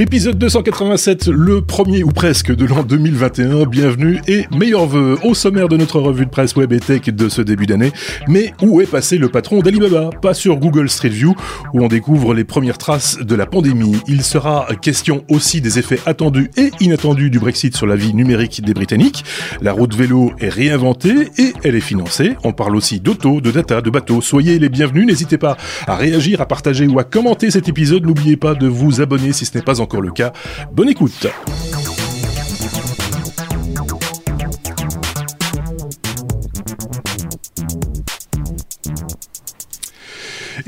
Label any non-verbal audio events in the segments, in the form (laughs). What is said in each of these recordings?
Épisode 287, le premier ou presque de l'an 2021. Bienvenue et meilleurs vœux au sommaire de notre revue de presse web et tech de ce début d'année. Mais où est passé le patron d'Alibaba? Pas sur Google Street View où on découvre les premières traces de la pandémie. Il sera question aussi des effets attendus et inattendus du Brexit sur la vie numérique des Britanniques. La route vélo est réinventée et elle est financée. On parle aussi d'auto, de data, de bateaux. Soyez les bienvenus. N'hésitez pas à réagir, à partager ou à commenter cet épisode. N'oubliez pas de vous abonner si ce n'est pas encore encore le cas. Bonne écoute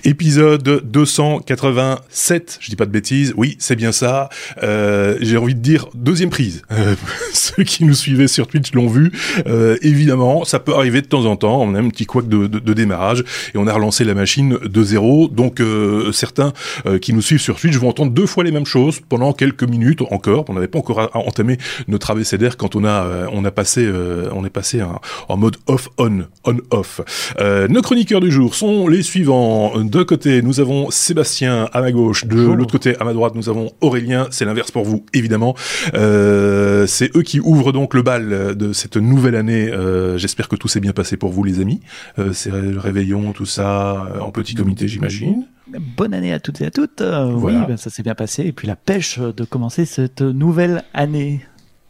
Épisode 287, je dis pas de bêtises, oui, c'est bien ça. Euh, J'ai envie de dire deuxième prise. Euh, (laughs) ceux qui nous suivaient sur Twitch l'ont vu. Euh, évidemment, ça peut arriver de temps en temps. On a un petit couac de, de, de, démarrage et on a relancé la machine de zéro. Donc euh, certains euh, qui nous suivent sur Twitch vont entendre deux fois les mêmes choses pendant quelques minutes encore. On n'avait pas encore entamé notre abécédaire quand on a euh, on a passé on est passé en, en mode off on on off. nos chroniqueurs du jour sont les suivants de côté, nous avons Sébastien à ma gauche. De l'autre côté, à ma droite, nous avons Aurélien. C'est l'inverse pour vous, évidemment. Euh, c'est eux qui ouvrent donc le bal de cette nouvelle année. Euh, J'espère que tout s'est bien passé pour vous, les amis. Euh, c'est le réveillon, tout ça, en petit comité, j'imagine. Bonne année à toutes et à toutes. Voilà. Oui, ben, ça s'est bien passé. Et puis la pêche de commencer cette nouvelle année.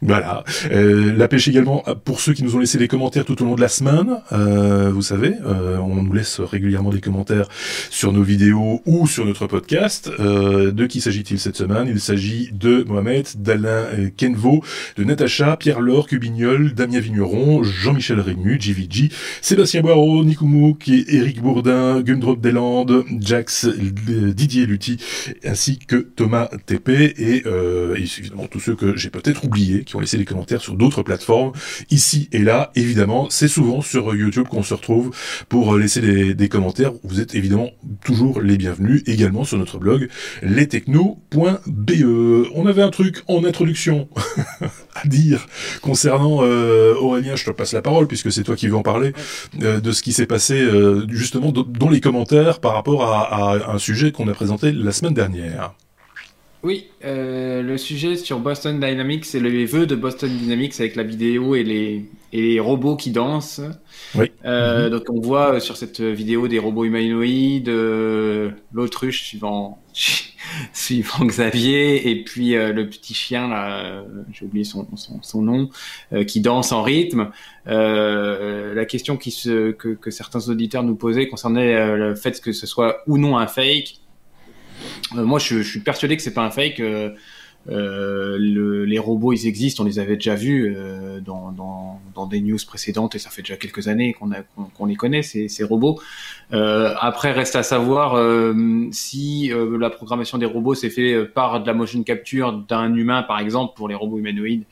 Voilà. Euh, la pêche également pour ceux qui nous ont laissé des commentaires tout au long de la semaine. Euh, vous savez, euh, on nous laisse régulièrement des commentaires sur nos vidéos ou sur notre podcast. Euh, de qui s'agit-il cette semaine? Il s'agit de Mohamed, d'Alain euh, Kenvo, de Natacha, Pierre-Laure Cubignol, Damien Vigneron, Jean-Michel Rému, JVG, Sébastien Boireau, Nikoumou, Éric Bourdin, Gumdrop Deslandes, Jax, euh, Didier Lutti, ainsi que Thomas TP et, et évidemment tous ceux que j'ai peut-être oubliés qui ont laissé des commentaires sur d'autres plateformes, ici et là, évidemment, c'est souvent sur YouTube qu'on se retrouve pour laisser des, des, commentaires. Vous êtes évidemment toujours les bienvenus, également sur notre blog lestechno.be. On avait un truc en introduction (laughs) à dire concernant euh, Aurélien, je te passe la parole puisque c'est toi qui veux en parler, euh, de ce qui s'est passé euh, justement dans les commentaires par rapport à, à un sujet qu'on a présenté la semaine dernière. Oui, euh, le sujet sur Boston Dynamics, c'est les vœux de Boston Dynamics avec la vidéo et les, et les robots qui dansent. Oui. Euh, -hmm. Donc on voit sur cette vidéo des robots humanoïdes, euh, l'autruche suivant, (laughs) suivant Xavier, et puis euh, le petit chien, là, j'ai oublié son, son, son nom, euh, qui danse en rythme. Euh, la question qui se, que, que certains auditeurs nous posaient concernait le fait que ce soit ou non un fake. Euh, moi, je, je, suis persuadé que c'est pas un fake. Euh, euh, le, les robots, ils existent, on les avait déjà vus euh, dans, dans, dans, des news précédentes et ça fait déjà quelques années qu'on qu qu les connaît, ces, ces robots. Euh, après, reste à savoir euh, si la programmation des robots s'est fait par de la motion capture d'un humain, par exemple, pour les robots humanoïdes.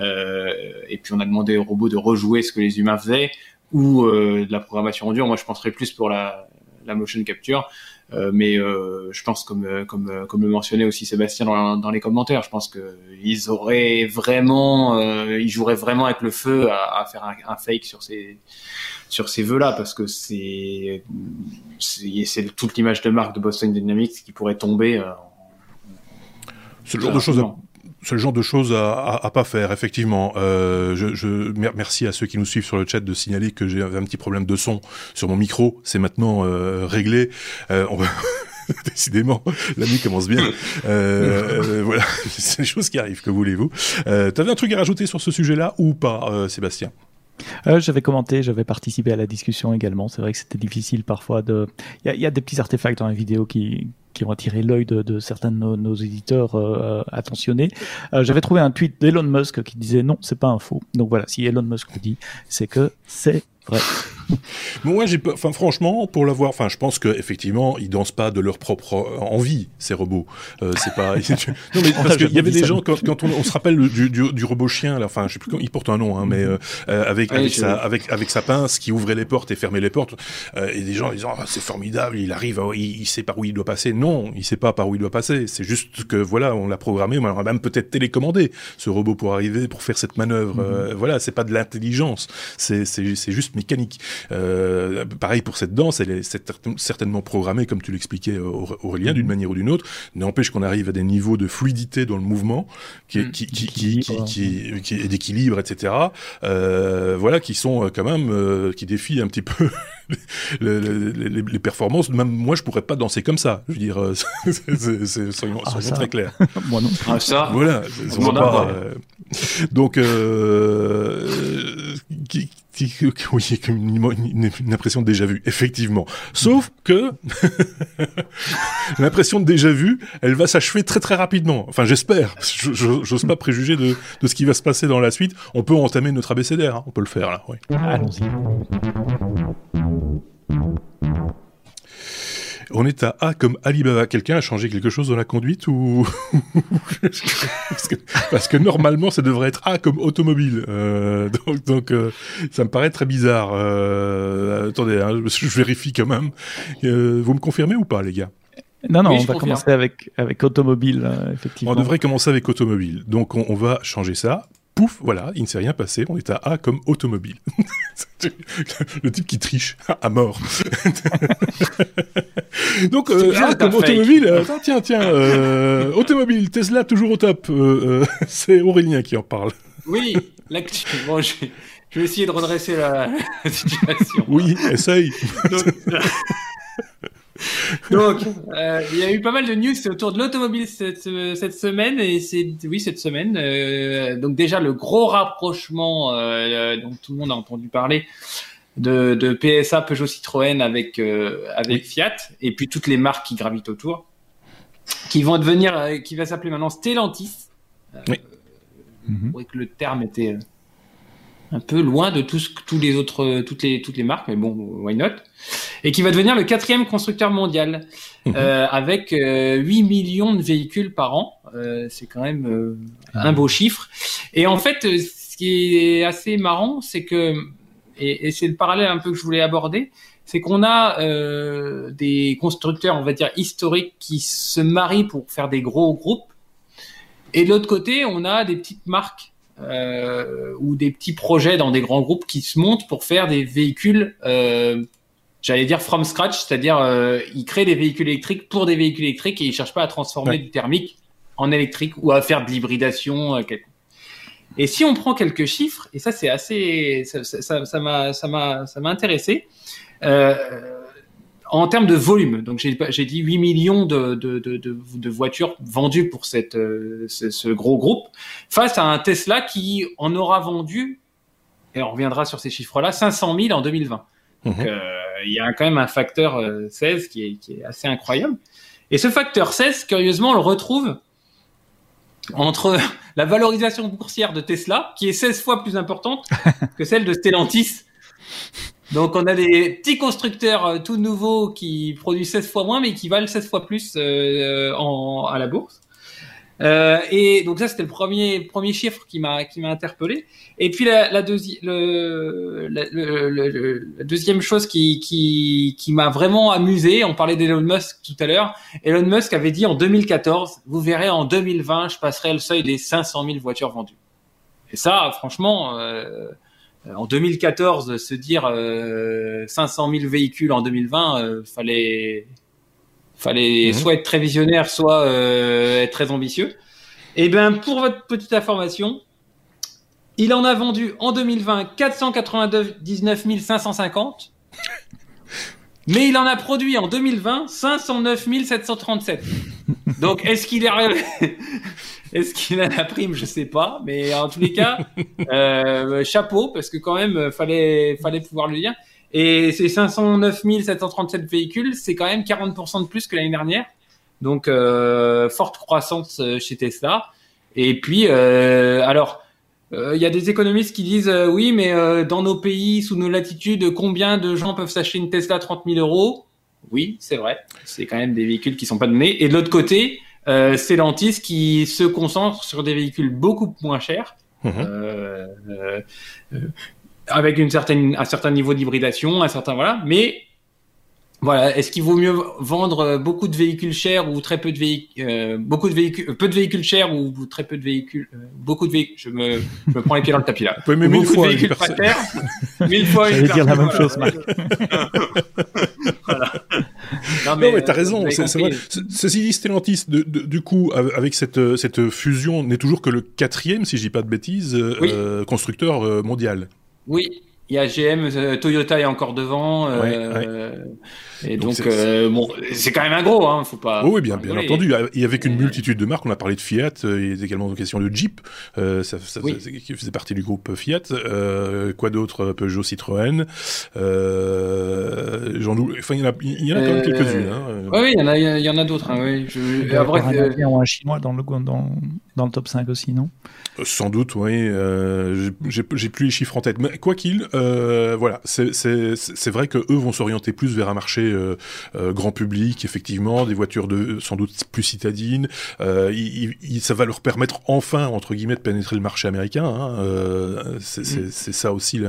et puis on a demandé aux robots de rejouer ce que les humains faisaient ou de la programmation en dur. Moi, je penserais plus pour la, la motion capture. Euh, mais euh, je pense, comme, comme, comme le mentionnait aussi Sébastien dans, dans les commentaires, je pense qu'ils auraient vraiment, euh, ils joueraient vraiment avec le feu à, à faire un, un, fake sur ces, sur ces vœux-là, parce que c'est, c'est toute l'image de marque de Boston Dynamics qui pourrait tomber. Euh, ce genre de choses c'est le genre de choses à, à, pas faire, effectivement. Euh, je, merci à ceux qui nous suivent sur le chat de signaler que j'ai un petit problème de son sur mon micro. C'est maintenant euh, réglé. Euh, on va (laughs) Décidément, la nuit commence bien. Euh, voilà, (laughs) c'est des choses qui arrivent, que voulez-vous. Euh, T'avais un truc à rajouter sur ce sujet-là ou pas, Sébastien? J'avais commenté, j'avais participé à la discussion également. C'est vrai que c'était difficile parfois de. Il y, y, a des petits artefacts dans la vidéo qui, qui ont attiré l'œil de, de, certains de nos, nos éditeurs euh, attentionnés. Euh, j'avais trouvé un tweet d'Elon Musk qui disait non, c'est pas un faux. Donc voilà, si Elon Musk le dit, c'est que c'est (laughs) Moi, j'ai, enfin, franchement, pour l'avoir, enfin, je pense que effectivement, ils dansent pas de leur propre envie, ces robots. Euh, c'est pas. (laughs) non, mais parce qu'il y avait des gens quand, quand on, on, se rappelle du, du, du, robot chien, là, enfin, je sais plus, il porte un nom, hein, mais euh, avec avec, oui, sa, avec avec sa pince qui ouvrait les portes et fermait les portes, euh, et des gens disant oh, c'est formidable, il arrive, il, il, sait par où il doit passer. Non, il sait pas par où il doit passer. C'est juste que voilà, on l'a programmé, on l'a même peut-être télécommandé ce robot pour arriver, pour faire cette manœuvre. Mm -hmm. voilà, c'est pas de l'intelligence, c'est c'est juste mécanique. Euh, pareil pour cette danse, elle est certainement programmée, comme tu l'expliquais Aurélien, d'une manière ou d'une autre. N'empêche qu'on arrive à des niveaux de fluidité dans le mouvement, qui, mm. qui, qui, qui, qui, qui, est d'équilibre, etc. Euh, voilà, qui sont quand même, euh, qui défient un petit peu (laughs) les, les, les, performances. Même moi, je pourrais pas danser comme ça. Je veux dire, euh, (laughs) c'est, soyons, ah, très clairs. (laughs) moi non. Ah, ça. Voilà. Pas, euh, donc, euh, qui, oui, une, une, une, impression déjà vu, effectivement. Sauf que (laughs) l'impression de déjà vu, elle va s'achever très très rapidement. Enfin, j'espère. J'ose pas préjuger de, ce qui va se passer dans la suite. On peut entamer notre abécédaire. Hein. On peut le faire là. Allons-y. On est à A comme Alibaba. Quelqu'un a changé quelque chose dans la conduite ou (laughs) parce, que, normalement ça devrait être A comme automobile. Euh, donc, donc euh, ça me paraît très bizarre. Euh, attendez, hein, je vérifie quand même. vous me confirmez ou pas, les gars? Non, non, on va commencer avec, avec automobile, effectivement. On devrait commencer avec automobile. Donc, on va changer ça pouf, voilà, il ne s'est rien passé, on est à A comme automobile. (laughs) le type qui triche à mort. (laughs) Donc, euh, A comme automobile, euh, tiens, tiens, euh, automobile, Tesla toujours au top. (laughs) c'est Aurélien qui en parle. Oui, bon, je, je, vais essayer de redresser la, situation. Oui, essaye. Donc, euh, il y a eu pas mal de news autour de l'automobile cette, cette, semaine et c'est oui cette semaine. Euh, donc déjà le gros rapprochement euh, dont tout le monde a entendu parler de, de PSA Peugeot Citroën avec avec Fiat et puis toutes les marques qui gravitent autour, qui vont devenir, qui va s'appeler maintenant Stellantis. oui. Mm que le terme était un peu loin de tous, tous les autres, toutes les, toutes les marques, mais bon, why not? Et qui va devenir le quatrième constructeur mondial, mhm. euh, avec 8 euh, millions de véhicules par an. Euh, c'est quand même euh, un beau chiffre. Et en fait, ce qui est assez marrant, c'est que, et, et c'est le parallèle un peu que je voulais aborder, c'est qu'on a des constructeurs, on va dire, historiques qui se marient pour faire des gros groupes. Et de l'autre côté, on a des petites marques euh, ou des petits projets dans des grands groupes qui se montent pour faire des véhicules, euh, j'allais dire from scratch, c'est-à-dire euh, ils créent des véhicules électriques pour des véhicules électriques et ils cherchent pas à transformer du thermique en électrique ou à faire de l'hybridation. Euh, et si on prend quelques chiffres, et ça c'est assez, ça m'a ça m'a ça m'a ça m'a intéressé. Euh, en termes de volume, donc j'ai dit 8 millions de, de, de, de, voitures vendues pour cette, euh, ce, gros groupe, face à un Tesla qui en aura vendu, et on reviendra sur ces chiffres-là, 500 000 en 2020. Donc mhm. euh, il y a quand même un facteur 16 euh, qui est, qui est assez incroyable. Et ce facteur 16, curieusement, on le retrouve entre (laughs) la valorisation boursière de Tesla, qui est 16 fois plus importante (laughs) que celle de Stellantis, donc on a des petits constructeurs euh, tout nouveaux qui produisent 16 fois moins mais qui valent 16 fois plus euh, en, à la bourse. Euh, et donc ça c'était le premier premier chiffre qui m'a qui m'a interpellé. Et puis la, la, deuxi le, la deuxième chose qui qui qui m'a vraiment amusé, on parlait d'Elon Musk tout à l'heure. Elon Musk avait dit en 2014, vous verrez en 2020, je passerai le seuil des 500 000 voitures vendues. Et ça, franchement, euh, en 2014, se dire euh, 500 000 véhicules en 2020, euh, fallait fallait mhm. soit être très visionnaire, soit euh, être très ambitieux. Et eh bien, pour votre petite information, il en a vendu en 2020 499 550. Mais il en a produit en 2020 509 737. Donc, est-ce qu'il est est-ce qu'il a la prime? Je sais pas, mais en tous les cas, (laughs) euh, chapeau parce que quand même fallait fallait pouvoir le dire. Et ces 509 737 véhicules, c'est quand même 40% de plus que l'année dernière. Donc euh, forte croissance euh, chez Tesla. Et puis euh, alors. Il y a des économistes qui disent oui, mais dans nos pays, sous nos latitudes, combien de gens peuvent s'acheter une Tesla à 30 000 euros? Oui, c'est vrai. C'est quand même des véhicules qui sont pas donnés. Et de l'autre côté, euh, Stellantis qui se concentre sur des véhicules beaucoup moins chers, mhm. euh, euh, avec une certaine, un certain niveau d'hybridation, un certain voilà, mais Voilà. Est-ce qu'il vaut mieux vendre beaucoup de véhicules chers ou très peu de véhicules, beaucoup de véhicules, peu de véhicules chers ou très peu de véhicules, beaucoup de véhicules. Je me, je me prends les pieds dans le tapis là. beaucoup de véhicules pas chers. Mille fois. (laughs) J'allais dire la même chose, Marc. (laughs) voilà. Non mais, t'as raison, c'est vrai. Ceci dit, Stellantis, de, du coup, avec cette, cette fusion, n'est toujours que le quatrième, si je dis pas de bêtises, euh, constructeur euh, mondial. Oui, il y a GM, euh, Toyota est encore devant. Euh, Et donc, euh, bon, c'est quand même un gros, hein, faut pas. Oui, bien, bien entendu. Et avec une multitude de marques, on a parlé de Fiat, il y a également une question de Jeep, ça, ça, qui faisait partie du groupe Fiat. quoi d'autre Peugeot, Citroën. J'en enfin, il y en a, il y en a quand même quelques-unes. Hein. Oui, il y en a, il y en a d'autres. Hein, oui. Je... Il y a un chinois dans le dans, dans le top 5 aussi, non? Sans doute, oui. Euh, J'ai plus les chiffres en tête. Mais quoi qu'il, euh, voilà, c'est vrai que eux vont s'orienter plus vers un marché euh, euh, grand public, effectivement, des voitures de sans doute plus citadines. Euh, il, ça va leur permettre enfin, entre guillemets, de pénétrer le marché américain. Hein. Mm. c'est ça aussi.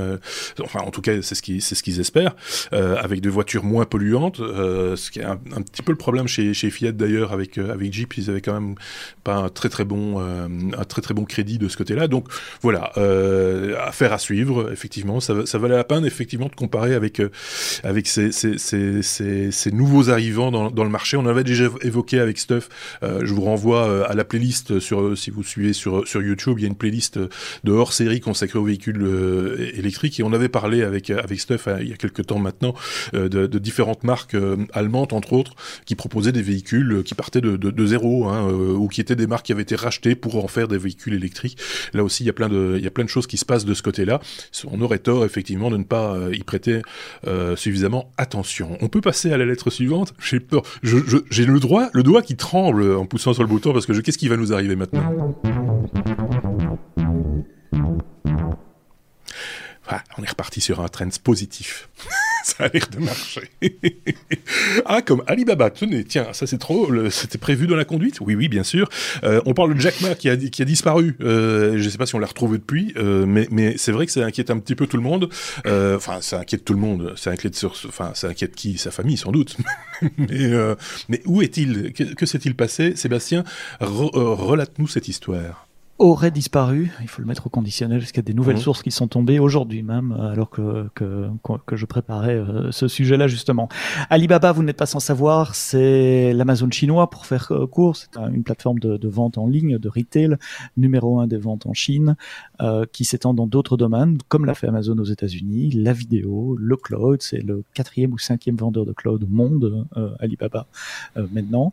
Enfin, en tout cas, c'est ce qu'ils ce qu'ils espèrent, avec des voitures moins polluantes. ce qui est un, un, petit peu le problème chez, chez Fiat d'ailleurs avec avec Jeep, ils avaient quand même pas un très très bon un très très bon crédit de ce côté-là. Donc voilà, affaire à suivre. Effectivement, ça, ça valait la peine effectivement de comparer avec avec ces, ces, ces, ces, nouveaux arrivants dans, le marché. On avait déjà évoqué avec Stuff. Euh, je vous renvoie euh, à la playlist sur, euh, si vous suivez sur, sur YouTube, il y a une playlist de hors série consacrée aux véhicules électriques et on avait parlé avec, avec Stuff il y a quelques temps maintenant de, différentes marques allemandes, entre autres, qui proposaient des véhicules qui partaient de zéro hein, ou qui étaient des marques qui avaient été rachetées pour en faire des véhicules électriques. Là aussi, il y a plein de, il y a plein de choses qui se passent de ce côté-là. On aurait tort, effectivement, de ne pas y prêter suffisamment attention. On passer à la lettre suivante. J'ai peur. J'ai le droit, le doigt qui tremble en poussant sur le bouton parce que qu'est-ce qui va nous arriver maintenant? Ah, on est reparti sur un trend positif. (laughs) ça a l'air de marcher. (laughs) ah, comme Alibaba, tenez, tiens, ça c'est trop, c'était prévu dans la conduite? Oui, oui, bien sûr. Euh, on parle de Jack Ma qui a, qui a disparu. Euh, je ne sais pas si on l'a retrouvé depuis, euh, mais, mais c'est vrai que ça inquiète un petit peu tout le monde. Enfin, ça inquiète tout le monde. Ça inquiète sur, enfin, ça inquiète qui? Sa famille, sans doute. (laughs) mais, mais où est-il? Que, que s'est-il passé? Sébastien, relate-nous cette histoire aurait disparu. Il faut le mettre au conditionnel parce qu'il y a des nouvelles mhm. sources qui sont tombées aujourd'hui même, alors que, que, que je préparais euh, ce sujet-là justement. Alibaba, vous n'êtes pas sans savoir, c'est l'Amazon chinois pour faire euh, court. C'est une plateforme de, de, vente en ligne, de retail, numéro un des ventes en Chine, euh, qui s'étend dans d'autres domaines, comme l'a fait Amazon aux États-Unis, la vidéo, le cloud. C'est le quatrième ou cinquième vendeur de cloud au monde, euh, Alibaba maintenant.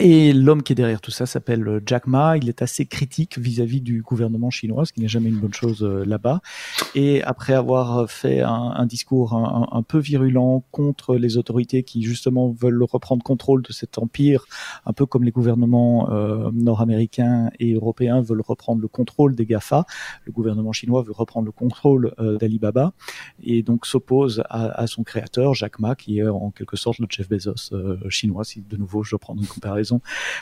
Et l'homme qui est derrière tout ça s'appelle euh, Jack Ma. Il est assez critique vis-à-vis du gouvernement chinois, ce qui n'est jamais une bonne chose euh, là-bas. Et après avoir fait un, discours un, peu virulent contre les autorités qui justement veulent reprendre contrôle de cet empire, un peu comme les gouvernements euh, nord-américains et européens veulent reprendre le contrôle des Gafa, le gouvernement chinois veut reprendre le contrôle d'Alibaba et donc s'oppose à, à, son créateur Jack Ma, qui est en quelque sorte le Jeff Bezos chinois. Si de nouveau je prends une comparaison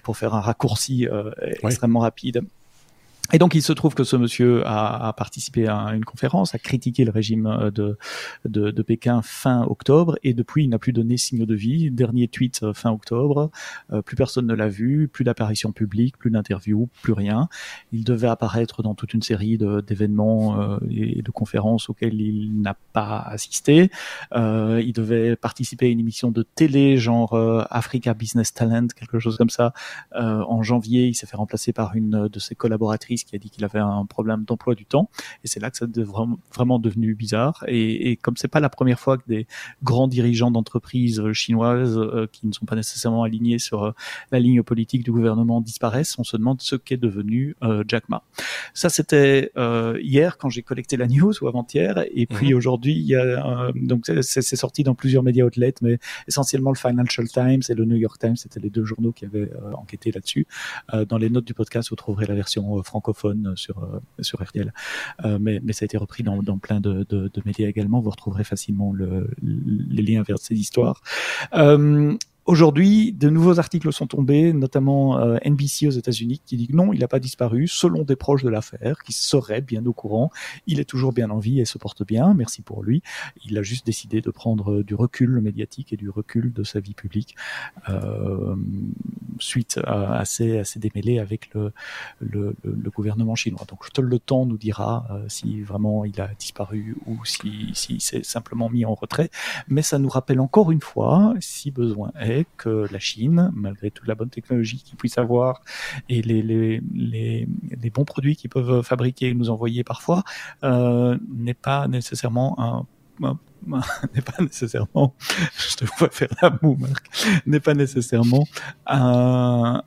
pour faire un raccourci euh, extrêmement rapide. Et donc, il se trouve que ce monsieur a, participé à une conférence, a critiqué le régime euh, de, Pékin fin octobre, et depuis, il n'a plus donné signe de vie. Dernier tweet euh, fin octobre, euh, plus personne ne l'a vu, plus d'apparition publique, plus d'interviews, plus rien. Il devait apparaître dans toute une série d'événements et de conférences auxquelles il n'a pas assisté. Il devait participer à une émission de télé, genre Africa Business Talent, quelque chose comme ça. en janvier, il s'est fait remplacer par une de ses collaboratrices qui a dit qu'il avait un problème d'emploi du temps. Et c'est là que ça est vraiment devenu bizarre. Et, et comme c'est pas la première fois que des grands dirigeants d'entreprises euh, chinoises euh, qui ne sont pas nécessairement alignés sur euh, la ligne politique du gouvernement disparaissent, on se demande ce qu'est devenu Jack Ma. Ça, c'était hier quand j'ai collecté la news ou avant-hier. Et puis mhm. aujourd'hui, il y a donc c'est sorti dans plusieurs médias outlets, mais essentiellement le Financial Times et le New York Times, c'était les deux journaux qui avaient enquêté là-dessus. dans les notes du podcast, vous trouverez la version franco sur, euh, sur RTL. Euh, mais, mais ça a été repris dans, dans plein de, de, de, médias également. Vous retrouverez facilement le, les liens vers ces histoires. Aujourd'hui, de nouveaux articles sont tombés, notamment euh, NBC aux États-Unis, qui dit que non, il n'a pas disparu, selon des proches de l'affaire, qui seraient bien au courant. Il est toujours bien en vie et se porte bien, merci pour lui. Il a juste décidé de prendre euh, du recul médiatique et du recul de sa vie publique euh, suite à, ces, à ces démêlés avec le, le, le, gouvernement chinois. Donc le temps nous dira euh, si vraiment il a disparu ou si, si s'est simplement mis en retrait. Mais ça nous rappelle encore une fois, si besoin est, que la Chine, malgré toute la bonne technologie qu'ils puissent avoir et les, les, les, les bons produits qu'ils peuvent fabriquer et nous envoyer parfois, euh, n'est pas nécessairement un, (laughs) n'est pas nécessairement, (laughs) je te vois faire la moue, Marc, n'est pas nécessairement un,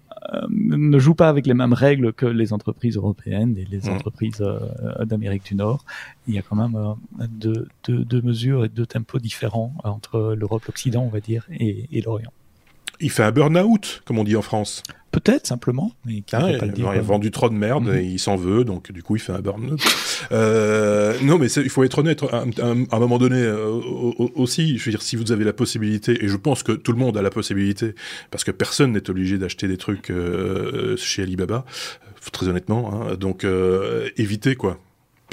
ne joue pas avec les mêmes règles que les entreprises européennes et les mmh. entreprises euh, d'Amérique du Nord. Il y a quand même euh, deux, deux, deux, mesures et deux tempos différents entre l'Europe, l'Occident, on va dire, et, et l'Orient. Il fait un burn-out, comme on dit en France. Peut-être simplement. Mais ah, il, dire, il, a vendu trop de merde mhm. et il s'en veut, donc du coup il fait un burn-out. euh, non, mais il faut être honnête. À, un moment donné euh, aussi, je veux dire, si vous avez la possibilité, et je pense que tout le monde a la possibilité, parce que personne n'est obligé d'acheter des trucs euh, chez Alibaba, très honnêtement. Hein, donc évitez quoi.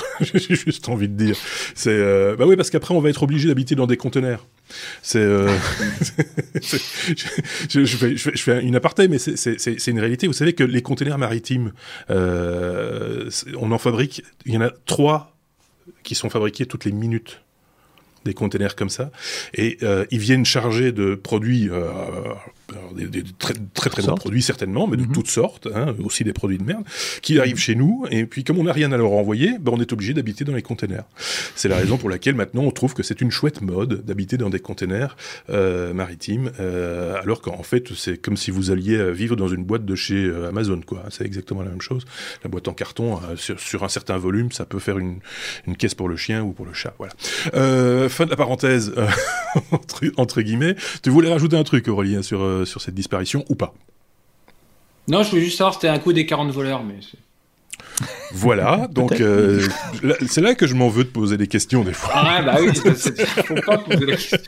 (laughs) J'ai juste envie de dire. C'est euh, bah oui parce qu'après on va être obligé d'habiter dans des conteneurs. C'est euh... (laughs) je, fais, une aparté, mais c'est une réalité. Vous savez que les conteneurs maritimes, euh, on en fabrique. Il y en a trois qui sont fabriqués toutes les minutes des containers comme ça, et ils viennent charger de produits, des, des, très très, très bons produits certainement, mais de mhm. toutes sortes, hein, aussi des produits de merde, qui arrivent chez nous, et puis comme on n'a rien à leur envoyer, ben, on est obligé d'habiter dans les containers. C'est la raison pour laquelle maintenant on trouve que c'est une chouette mode d'habiter dans des containers euh, maritimes, euh, alors qu'en fait c'est comme si vous alliez vivre dans une boîte de chez euh, Amazon, quoi. C'est exactement la même chose. La boîte en carton, euh, sur, sur, un certain volume, ça peut faire une, une caisse pour le chien ou pour le chat, voilà. Euh, fin de la parenthèse, euh, (laughs) entre, entre, guillemets. Tu voulais rajouter un truc, Aurélien, sur, euh, sur cette disparition ou pas Non, je voulais juste savoir, c'était un coup des 40 voleurs, mais... Voilà, (laughs) donc euh, c'est là que je m'en veux de poser des questions des fois. Ah bah oui, faut pas poser des questions.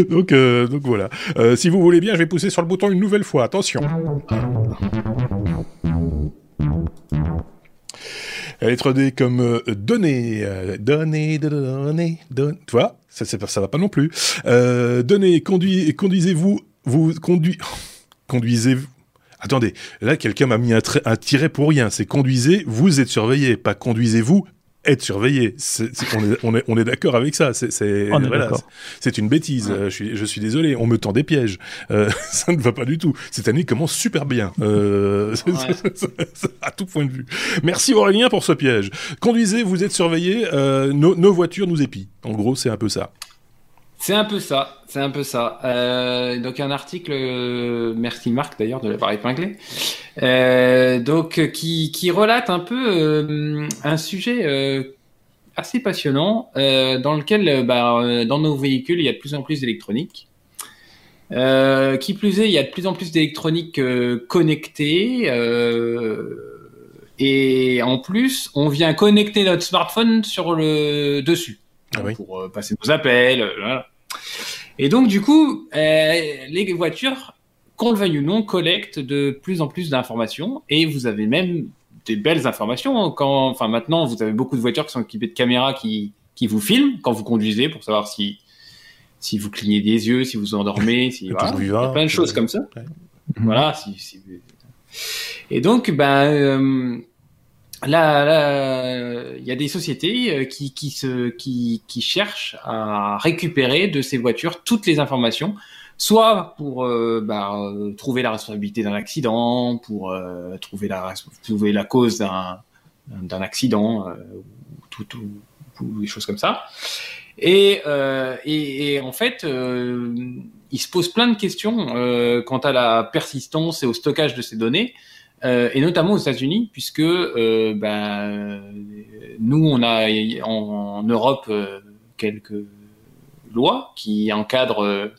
(laughs) donc, euh, donc voilà. Euh, si vous voulez bien, je vais pousser sur le bouton une nouvelle fois. Attention. Lettre D comme euh, donner, euh, donner, donner, donner, tu vois, ça, ça va pas non plus. Euh, donner, conduis, conduisez-vous, vous, conduis, (laughs) conduisez-vous. Attendez, là quelqu'un m'a mis un, un tiret pour rien. C'est conduisez, vous êtes surveillé, pas conduisez-vous, être surveillé. on est, on est, on est d'accord avec ça. C'est voilà, une bêtise. je, suis, je suis désolé. On me tend des pièges. Euh, (laughs) ça ne va pas du tout. Cette année commence super bien. Euh, (laughs) à tout point de vue. Merci Aurélien pour ce piège. Conduisez, vous êtes surveillé. Euh, nos, nos voitures nous épient. En gros, c'est un peu ça. C'est un peu ça, c'est un peu ça. Euh, donc un article, euh, merci Marc d'ailleurs de l'avoir épinglé, euh, donc qui, qui relate un peu euh, un sujet euh, assez passionnant dans lequel, bah, dans nos véhicules, il y a de plus en plus d'électronique. qui plus est, il y a de plus en plus d'électronique connectée. et en plus, on vient connecter notre smartphone sur le dessus. Ah pour euh, passer nos appels. Euh, Et donc, du coup, euh, les voitures, qu'on le veuille ou non, collectent de plus en plus d'informations et vous avez même des belles informations. Hein, quand, enfin, maintenant, vous avez beaucoup de voitures qui sont équipées de caméras qui, qui vous filment quand vous conduisez pour savoir si, si vous clignez des yeux, si vous endormez, si, (laughs) voilà. il y a plein de choses comme ça. Voilà. Si, si... Et donc, ben, là, il y a des sociétés euh, qui, cherchent à récupérer de ces voitures toutes les informations, soit pour euh, bah, trouver la responsabilité d'un accident, pour euh, trouver, la, cause d'un, accident, tout, des choses comme ça. Et en fait, il se pose plein de questions quant à la persistance et au stockage de ces données. Euh, et notamment aux États-Unis, puisque euh, ben, nous, on a en, Europe euh, quelques lois qui encadrent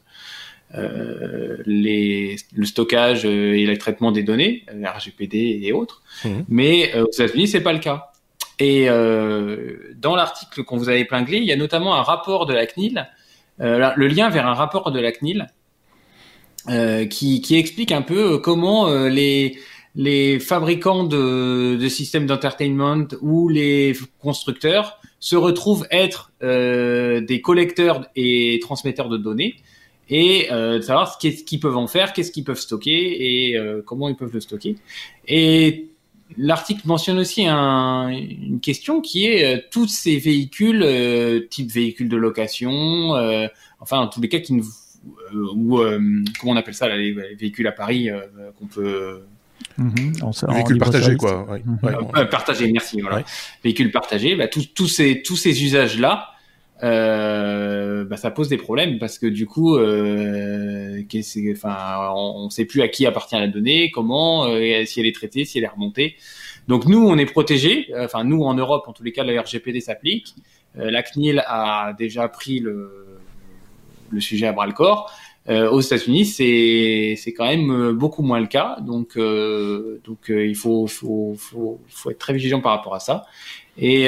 les, le stockage et le traitement des données, RGPD et autres. Mmh. Mais aux États-Unis, c'est pas le cas. Et dans l'article qu'on vous a épinglé, il y a notamment un rapport de la CNIL, le lien vers un rapport de la CNIL qui, qui explique un peu comment les les fabricants de, systèmes d'entertainment ou les constructeurs se retrouvent être euh, des collecteurs et transmetteurs de données et euh, de savoir ce qu'ils peuvent en faire, qu'est-ce qu'ils peuvent stocker et euh, comment ils peuvent le stocker. Et l'article mentionne aussi un, une question qui est euh, tous ces véhicules, type véhicules de location, enfin en tous les cas qui ou comment on appelle ça les, véhicules à Paris qu'on peut Mmh. Véhicule partagé, quoi. Ouais. Mmh. partagé, merci. Voilà. Véhicule partagé, bah, tous ces, tous ces usages-là, euh, bah, ça pose des problèmes parce que du coup, euh, enfin, on ne sait plus à qui appartient la donnée, comment, euh, si elle est traitée, si elle est remontée. Donc nous, on est protégés. Enfin, nous en Europe, en tous les cas, le RGPD s'applique. Euh, la CNIL a déjà pris le, le sujet à bras le corps. Euh, aux États-Unis, c'est c'est quand même euh, beaucoup moins le cas. Donc euh, donc il faut, faut faut faut être très vigilant par rapport à ça. Et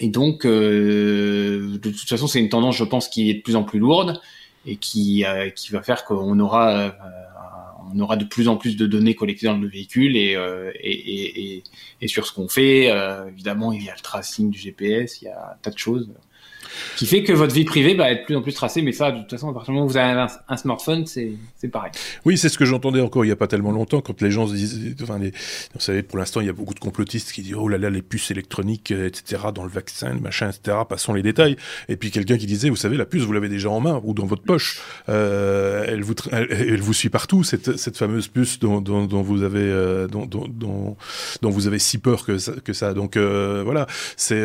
et donc de toute façon, c'est une tendance, je pense, qui est de plus en plus lourde et qui qui va faire qu'on aura on aura de plus en plus de données collectées dans le véhicule et, et, et, et, sur ce qu'on fait. évidemment, il y a le tracing du GPS, il y a un tas de choses qui fait que votre vie privée va être de plus en plus tracée. Mais ça, de toute façon, à partir du moment où vous avez un, smartphone, c'est pareil. Oui, c'est ce que j'entendais encore il n'y a pas tellement longtemps, quand les gens se disent, enfin, vous savez, pour l'instant, il y a beaucoup de complotistes qui disent, oh là là, les puces électroniques, euh, etc., dans le vaccin, le machin, etc., passons les détails. Et puis quelqu'un qui disait, vous savez, la puce, vous l'avez déjà en main ou dans votre poche. Euh, elle, vous elle, vous suit partout, cette, cette fameuse puce dont, dont, vous avez, euh, dont, dont, vous avez si peur que ça. Que ça. Donc voilà, c'est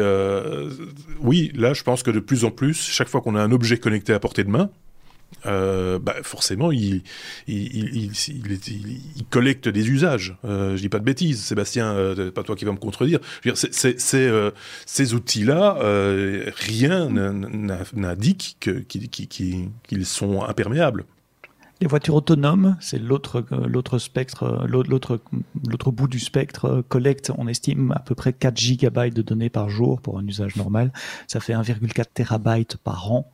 oui, là, je pense que de plus en plus, chaque fois qu'on a un objet connecté à portée de main, euh, bah forcément, il, collecte des usages. Euh, je dis pas de bêtises, Sébastien, euh, pas toi qui vas me contredire. Je euh, ces outils-là, rien n'indique qu'ils sont imperméables. Les voitures autonomes, c'est l'autre l'autre spectre, l'autre l'autre bout du spectre collecte, on estime à peu près 4 gigabytes de données par jour pour un usage normal. Ça fait 1,4 terabytes par an.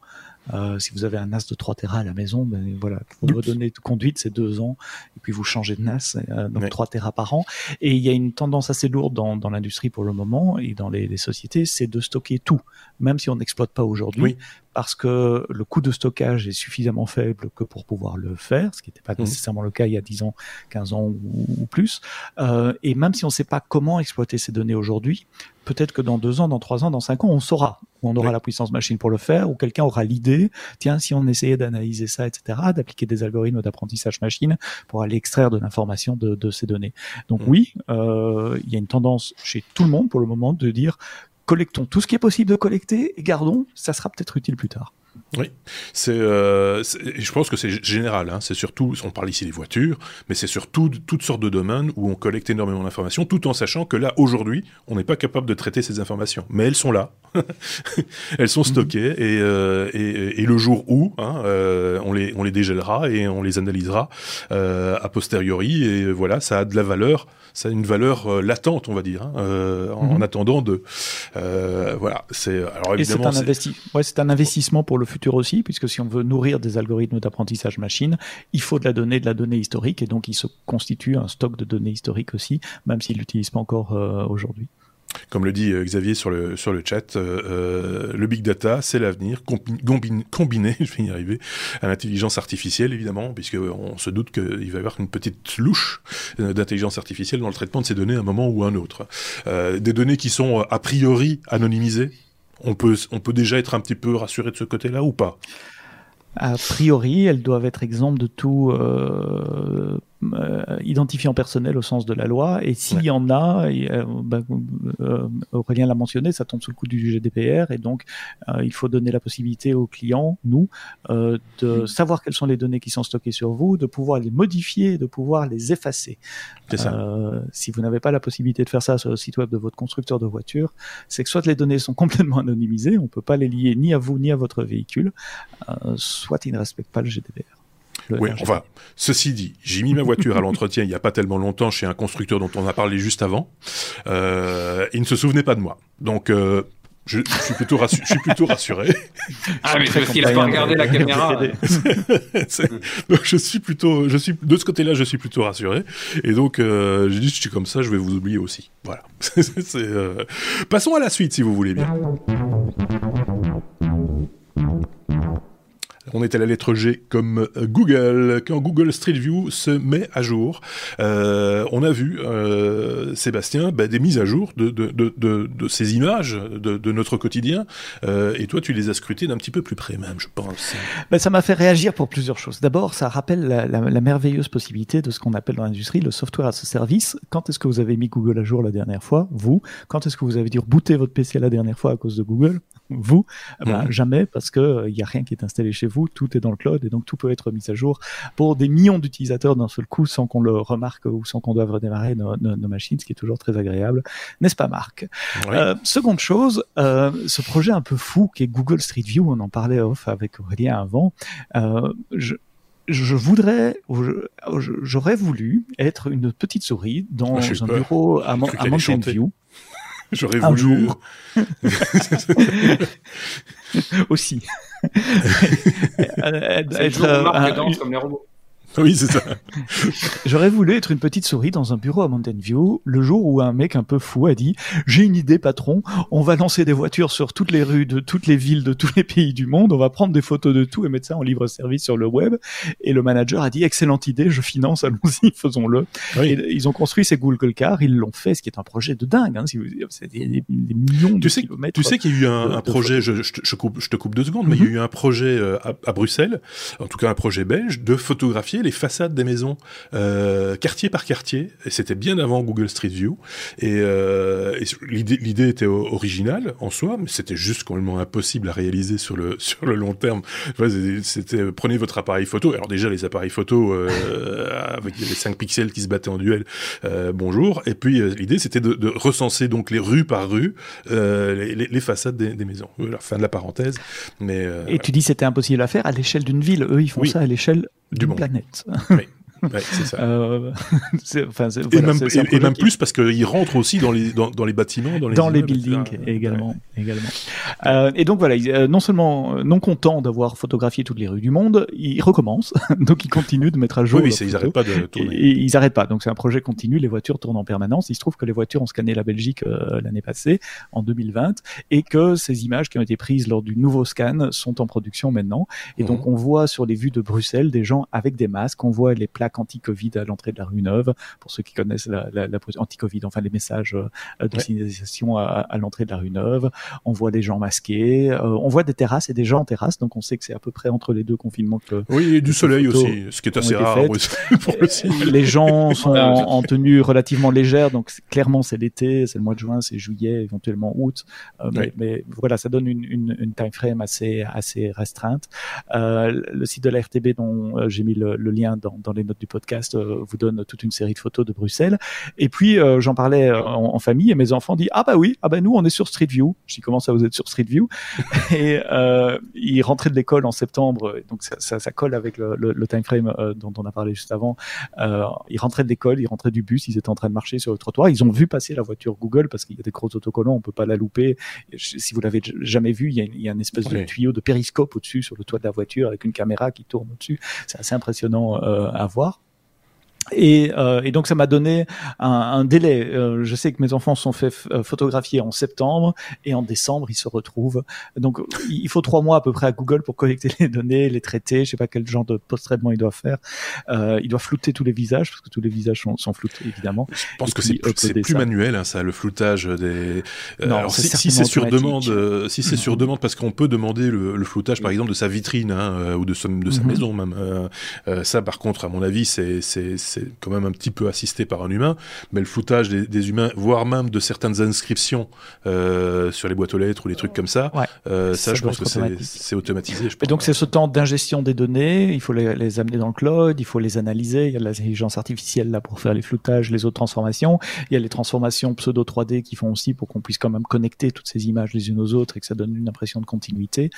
Euh, si vous avez un NAS de 3 Tera à la maison, ben voilà, pour redonner de conduite, c'est deux ans, et puis vous changez de NAS, euh, donc 3 Tera par an. Et il y a une tendance assez lourde dans, dans l'industrie pour le moment et dans les, les sociétés, c'est de stocker tout, même si on n'exploite pas aujourd'hui, parce que le coût de stockage est suffisamment faible que pour pouvoir le faire, ce qui n'était pas mmh. nécessairement le cas il y a 10 ans, 15 ans ou, plus. Euh, et même si on ne sait pas comment exploiter ces données aujourd'hui, peut-être que dans deux ans, dans trois ans, dans cinq ans, on saura. On aura la puissance machine pour le faire, ou quelqu'un aura l'idée, tiens, si on essayait d'analyser ça, etc., d'appliquer des algorithmes d'apprentissage machine pour aller extraire de l'information de, de, ces données. Donc mmh. oui, euh, il y a une tendance chez tout le monde pour le moment de dire collectons tout ce qui est possible de collecter et gardons, ça sera peut-être utile plus tard. Oui, c'est, euh, je pense que c'est général. Hein. C'est surtout, on parle ici des voitures, mais c'est surtout toutes sortes de domaines où on collecte énormément d'informations, tout en sachant que là, aujourd'hui, on n'est pas capable de traiter ces informations. Mais elles sont là, (laughs) elles sont stockées, euh, et, et, le jour où, hein, euh, on les on les dégèlera et on les analysera a posteriori, et voilà, ça a de la valeur ça a une valeur euh, latente, on va dire, hein, euh, en, mhm. attendant de. Euh, voilà, c'est alors évidemment. c'est un, ouais, un, investissement pour le futur aussi, puisque si on veut nourrir des algorithmes d'apprentissage machine, il faut de la donnée, de la donnée historique, et donc il se constitue un stock de données historiques aussi, même s'il l'utilise pas encore aujourd'hui. Comme le dit euh, Xavier sur le, sur le chat, euh, euh le big data, c'est l'avenir, combiné, (laughs) je vais y arriver, à l'intelligence artificielle, évidemment, puisqu'on se doute qu'il va y avoir une petite louche d'intelligence artificielle dans le traitement de ces données à un moment ou à un autre. Des données qui sont a priori anonymisées, on peut, on peut déjà être un petit peu rassuré de ce côté-là ou pas? A priori, elles doivent être exemptes de tout identifiant personnel au sens de la loi. Et s'il y en a, euh, bah, euh, Aurélien l'a mentionné, ça tombe sous le coup du GDPR. Et donc, euh, il faut donner la possibilité aux clients, nous, de mm. savoir quelles sont les données qui sont stockées sur vous, de pouvoir les modifier, de pouvoir les effacer. Ça. si vous n'avez pas la possibilité de faire ça sur le site web de votre constructeur de voiture, c'est que soit les données sont (laughs) complètement anonymisées, on peut pas les lier ni à vous ni à votre véhicule, soit ils ne respectent pas le GDPR. Oui, enfin, ceci dit, j'ai mis ma voiture à l'entretien il n'y a pas tellement longtemps chez un constructeur dont on a parlé juste avant. Euh, il ne se souvenait pas de moi. Donc, euh, Je, suis plutôt rassuré. je suis plutôt rassuré. Ah, mais parce qu'il a pas regardé la caméra. (laughs) je suis plutôt, je suis de ce côté-là, je suis plutôt rassuré. Et donc, euh, j'ai dit, je suis comme ça, je vais vous oublier aussi. Voilà. (laughs) euh... Passons à la suite, si vous voulez bien. On est à la lettre G comme euh, Google. Quand Google Street View se met à jour, euh, on a vu, euh, Sébastien, bah, des mises à jour de, de, de, de ces images de, notre quotidien. Euh, et toi, tu les as scrutées d'un petit peu plus près même, je pense. Ben, ça m'a fait réagir pour plusieurs choses. D'abord, ça rappelle la, la, la, merveilleuse possibilité de ce qu'on appelle dans l'industrie le software as a service. Quand est-ce que vous avez mis Google à jour la dernière fois? Vous? Quand est-ce que vous avez dû rebooter votre PC la dernière fois à cause de Google? Vous. Ben, mmh. Jamais, parce que il n'y a rien qui est installé chez vous tout est dans le cloud et donc tout peut être mis à jour pour des millions d'utilisateurs d'un seul coup sans qu'on le remarque ou sans qu'on doive redémarrer nos, nos, nos, machines, ce qui est toujours très agréable, n'est-ce pas Marc? Oui. euh, Seconde chose, euh, ce projet un peu fou qui est Google Street View, on en parlait off avec Aurélien avant, euh, je, je voudrais, j'aurais voulu être une petite souris dans Ah, un bureau à, à Mountain View. (laughs) J'aurais voulu. jour. (laughs) Aussi. (laughs) être, euh, un, comme les robots. (laughs) Oui, c'est ça. J'aurais voulu être une petite souris dans un bureau à Mountain View le jour où un mec un peu fou a dit J'ai une idée, patron, on va lancer des voitures sur toutes les rues de toutes les villes de tous les pays du monde, on va prendre des photos de tout et mettre ça en libre-service sur le web. Et le manager a dit Excellente idée, je finance, allons-y, (laughs) faisons-le. Oui. Et ils ont construit ces Google Cars, ils l'ont fait, ce qui est un projet de dingue. Hein, c'est des, des, des, millions de tu sais, kilomètres. Tu sais qu'il y a eu un, un projet, je, je, je, coupe, je, te coupe deux secondes, mm -hmm. mais il y a eu un projet à, à Bruxelles, en tout cas un projet belge, de photographier les façades des maisons euh, quartier par quartier et c'était bien avant Google Street View et, euh, et l'idée était originale en soi mais c'était juste complètement impossible à réaliser sur le (laughs) sur le long terme. C'était prenez votre appareil photo. Alors déjà les appareils photo euh, (laughs) avec les 5 pixels qui se battaient en duel bonjour. Et puis l'idée c'était de, de, recenser donc les rues par rue les, façades des, des, maisons. Voilà, fin de la parenthèse mais et tu dis c'était impossible à faire à l'échelle d'une ville. Eux ils font oui. ça à l'échelle d'une planète oui. Ouais, c'est ça. Euh, (laughs) enfin, et, même, et, et même plus parce qu'ils rentrent aussi dans les, dans, dans les bâtiments, dans les, dans les buildings également. Ouais. également. Euh, et donc voilà, euh, non seulement non content d'avoir photographié toutes les rues du monde, ils recommencent, (laughs) donc ils continuent de mettre à jour. Oui, oui ils n'arrêtent pas de tourner. Et ils n'arrêtent pas, donc c'est un projet continu, les voitures tournent en permanence. Il se trouve que les voitures ont scanné la Belgique euh, l'année passée, en 2020, et que ces images qui ont été prises lors du nouveau scan sont en production maintenant. Et mmh. donc on voit sur les vues de Bruxelles des gens avec des masques, on voit les plaques anti-Covid à l'entrée de la rue Neuve, pour ceux qui connaissent la, la, la anti-Covid, enfin les messages euh, de ouais. signalisation à, à l'entrée de la rue Neuve. On voit des gens masqués, euh, on voit des terrasses et des gens en terrasse, donc on sait que c'est à peu près entre les deux confinements que. Oui, et du soleil aussi, ce qui est assez rare (laughs) pour le ciel. Les gens (laughs) sont en, en, tenue relativement légère, donc clairement c'est l'été, c'est le mois de juin, c'est juillet, éventuellement août, euh, mais, oui. mais, voilà, ça donne une, une, une time frame assez assez restreinte. Euh, le site de la RTB dont euh, j'ai mis le, le, lien dans, dans les notes du podcast euh, vous donne toute une série de photos de Bruxelles. Et puis euh, j'en parlais en, en, famille et mes enfants disent ah bah oui ah bah nous on est sur Street View. Je dis comment ça vous êtes sur Street View? (laughs) Et euh, ils rentraient de l'école en septembre, donc ça, ça, ça colle avec le, le, le time frame dont on a parlé juste avant. ils rentraient de l'école, ils rentraient du bus, ils étaient en train de marcher sur le trottoir. Ils ont vu passer la voiture Google parce qu'il y a des gros autocollants, on peut pas la louper. Si vous l'avez jamais vu, il y a, il y a une espèce oui. de tuyau de périscope au-dessus sur le toit de la voiture avec une caméra qui tourne au-dessus. C'est assez impressionnant euh, à voir. Et, euh, et, donc ça m'a donné un, un délai. Euh, je sais que mes enfants sont fait euh, photographier en septembre et en décembre ils se retrouvent. Donc il faut trois mois à peu près à Google pour collecter (laughs) les données, les traiter. Je sais pas quel genre de post-traitement il doit faire. Euh, il doit flouter tous les visages parce que tous les visages sont, sont floutés évidemment. Je pense que c'est plus, plus manuel hein, ça, le floutage des. Non, Alors, si, si c'est sur demande, si c'est sur demande parce qu'on peut demander le, le, floutage par exemple de sa vitrine hein, ou de, son, de sa mm -hmm. maison même. ça par contre à mon avis c'est c'est quand même un petit peu assisté par un humain, mais le floutage des, des humains, voire même de certaines inscriptions euh, sur les boîtes aux lettres ou les trucs comme ça, ouais. euh, ça, ça, je pense que c'est automatisé. Je pense. Et donc c'est ce temps d'ingestion des données, il faut les, les, amener dans le cloud, il faut les analyser, il y a l'intelligence artificielle là pour faire les floutages, les autres transformations, il y a les transformations pseudo 3D qui font aussi pour qu'on puisse quand même connecter toutes ces images les unes aux autres et que ça donne une impression de continuité.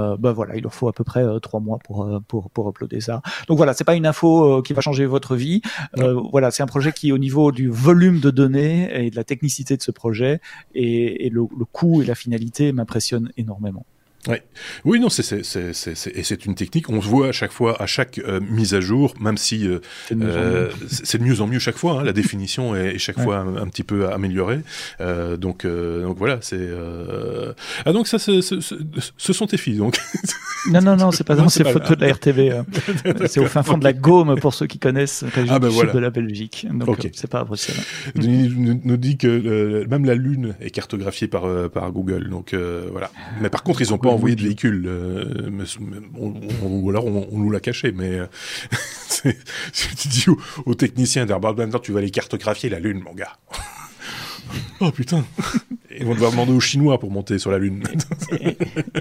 Euh, bah voilà, il leur faut à peu près euh, trois mois pour, euh, pour pour uploader ça. Donc voilà, c'est pas une info qui va changer votre vie. voilà, c'est un projet qui, au niveau du volume de données et de la technicité de ce projet et, et le, le coût et la finalité m'impressionnent énormément. Ouais. Oui, non, c'est et c'est une technique. On se voit à chaque fois, à chaque euh, mise à jour, même si euh, c'est de, euh, de, mieux en mieux chaque fois. Hein, la définition est, chaque fois un, petit peu améliorée. Euh, donc donc voilà, c'est ah donc ça, ce, ce, sont tes filles donc. Non non non, c'est pas (laughs) ça, c'est photo de la RTV. (laughs) C'est au fin fond de la Gaume pour ceux qui connaissent ah ben voilà. de la Belgique. Donc c'est pas à Bruxelles. Nous, nous dit que même la Lune est cartographiée par par Google. Donc voilà. Mais par contre, ils ont pas envoyer de véhicule, euh, ou alors on, nous l'a caché, mais euh, (laughs) tu dis aux, techniciens d'Airbus, tu vas aller cartographier la Lune, mon gars. Oh putain ils vont devoir demander aux Chinois pour monter sur la Lune.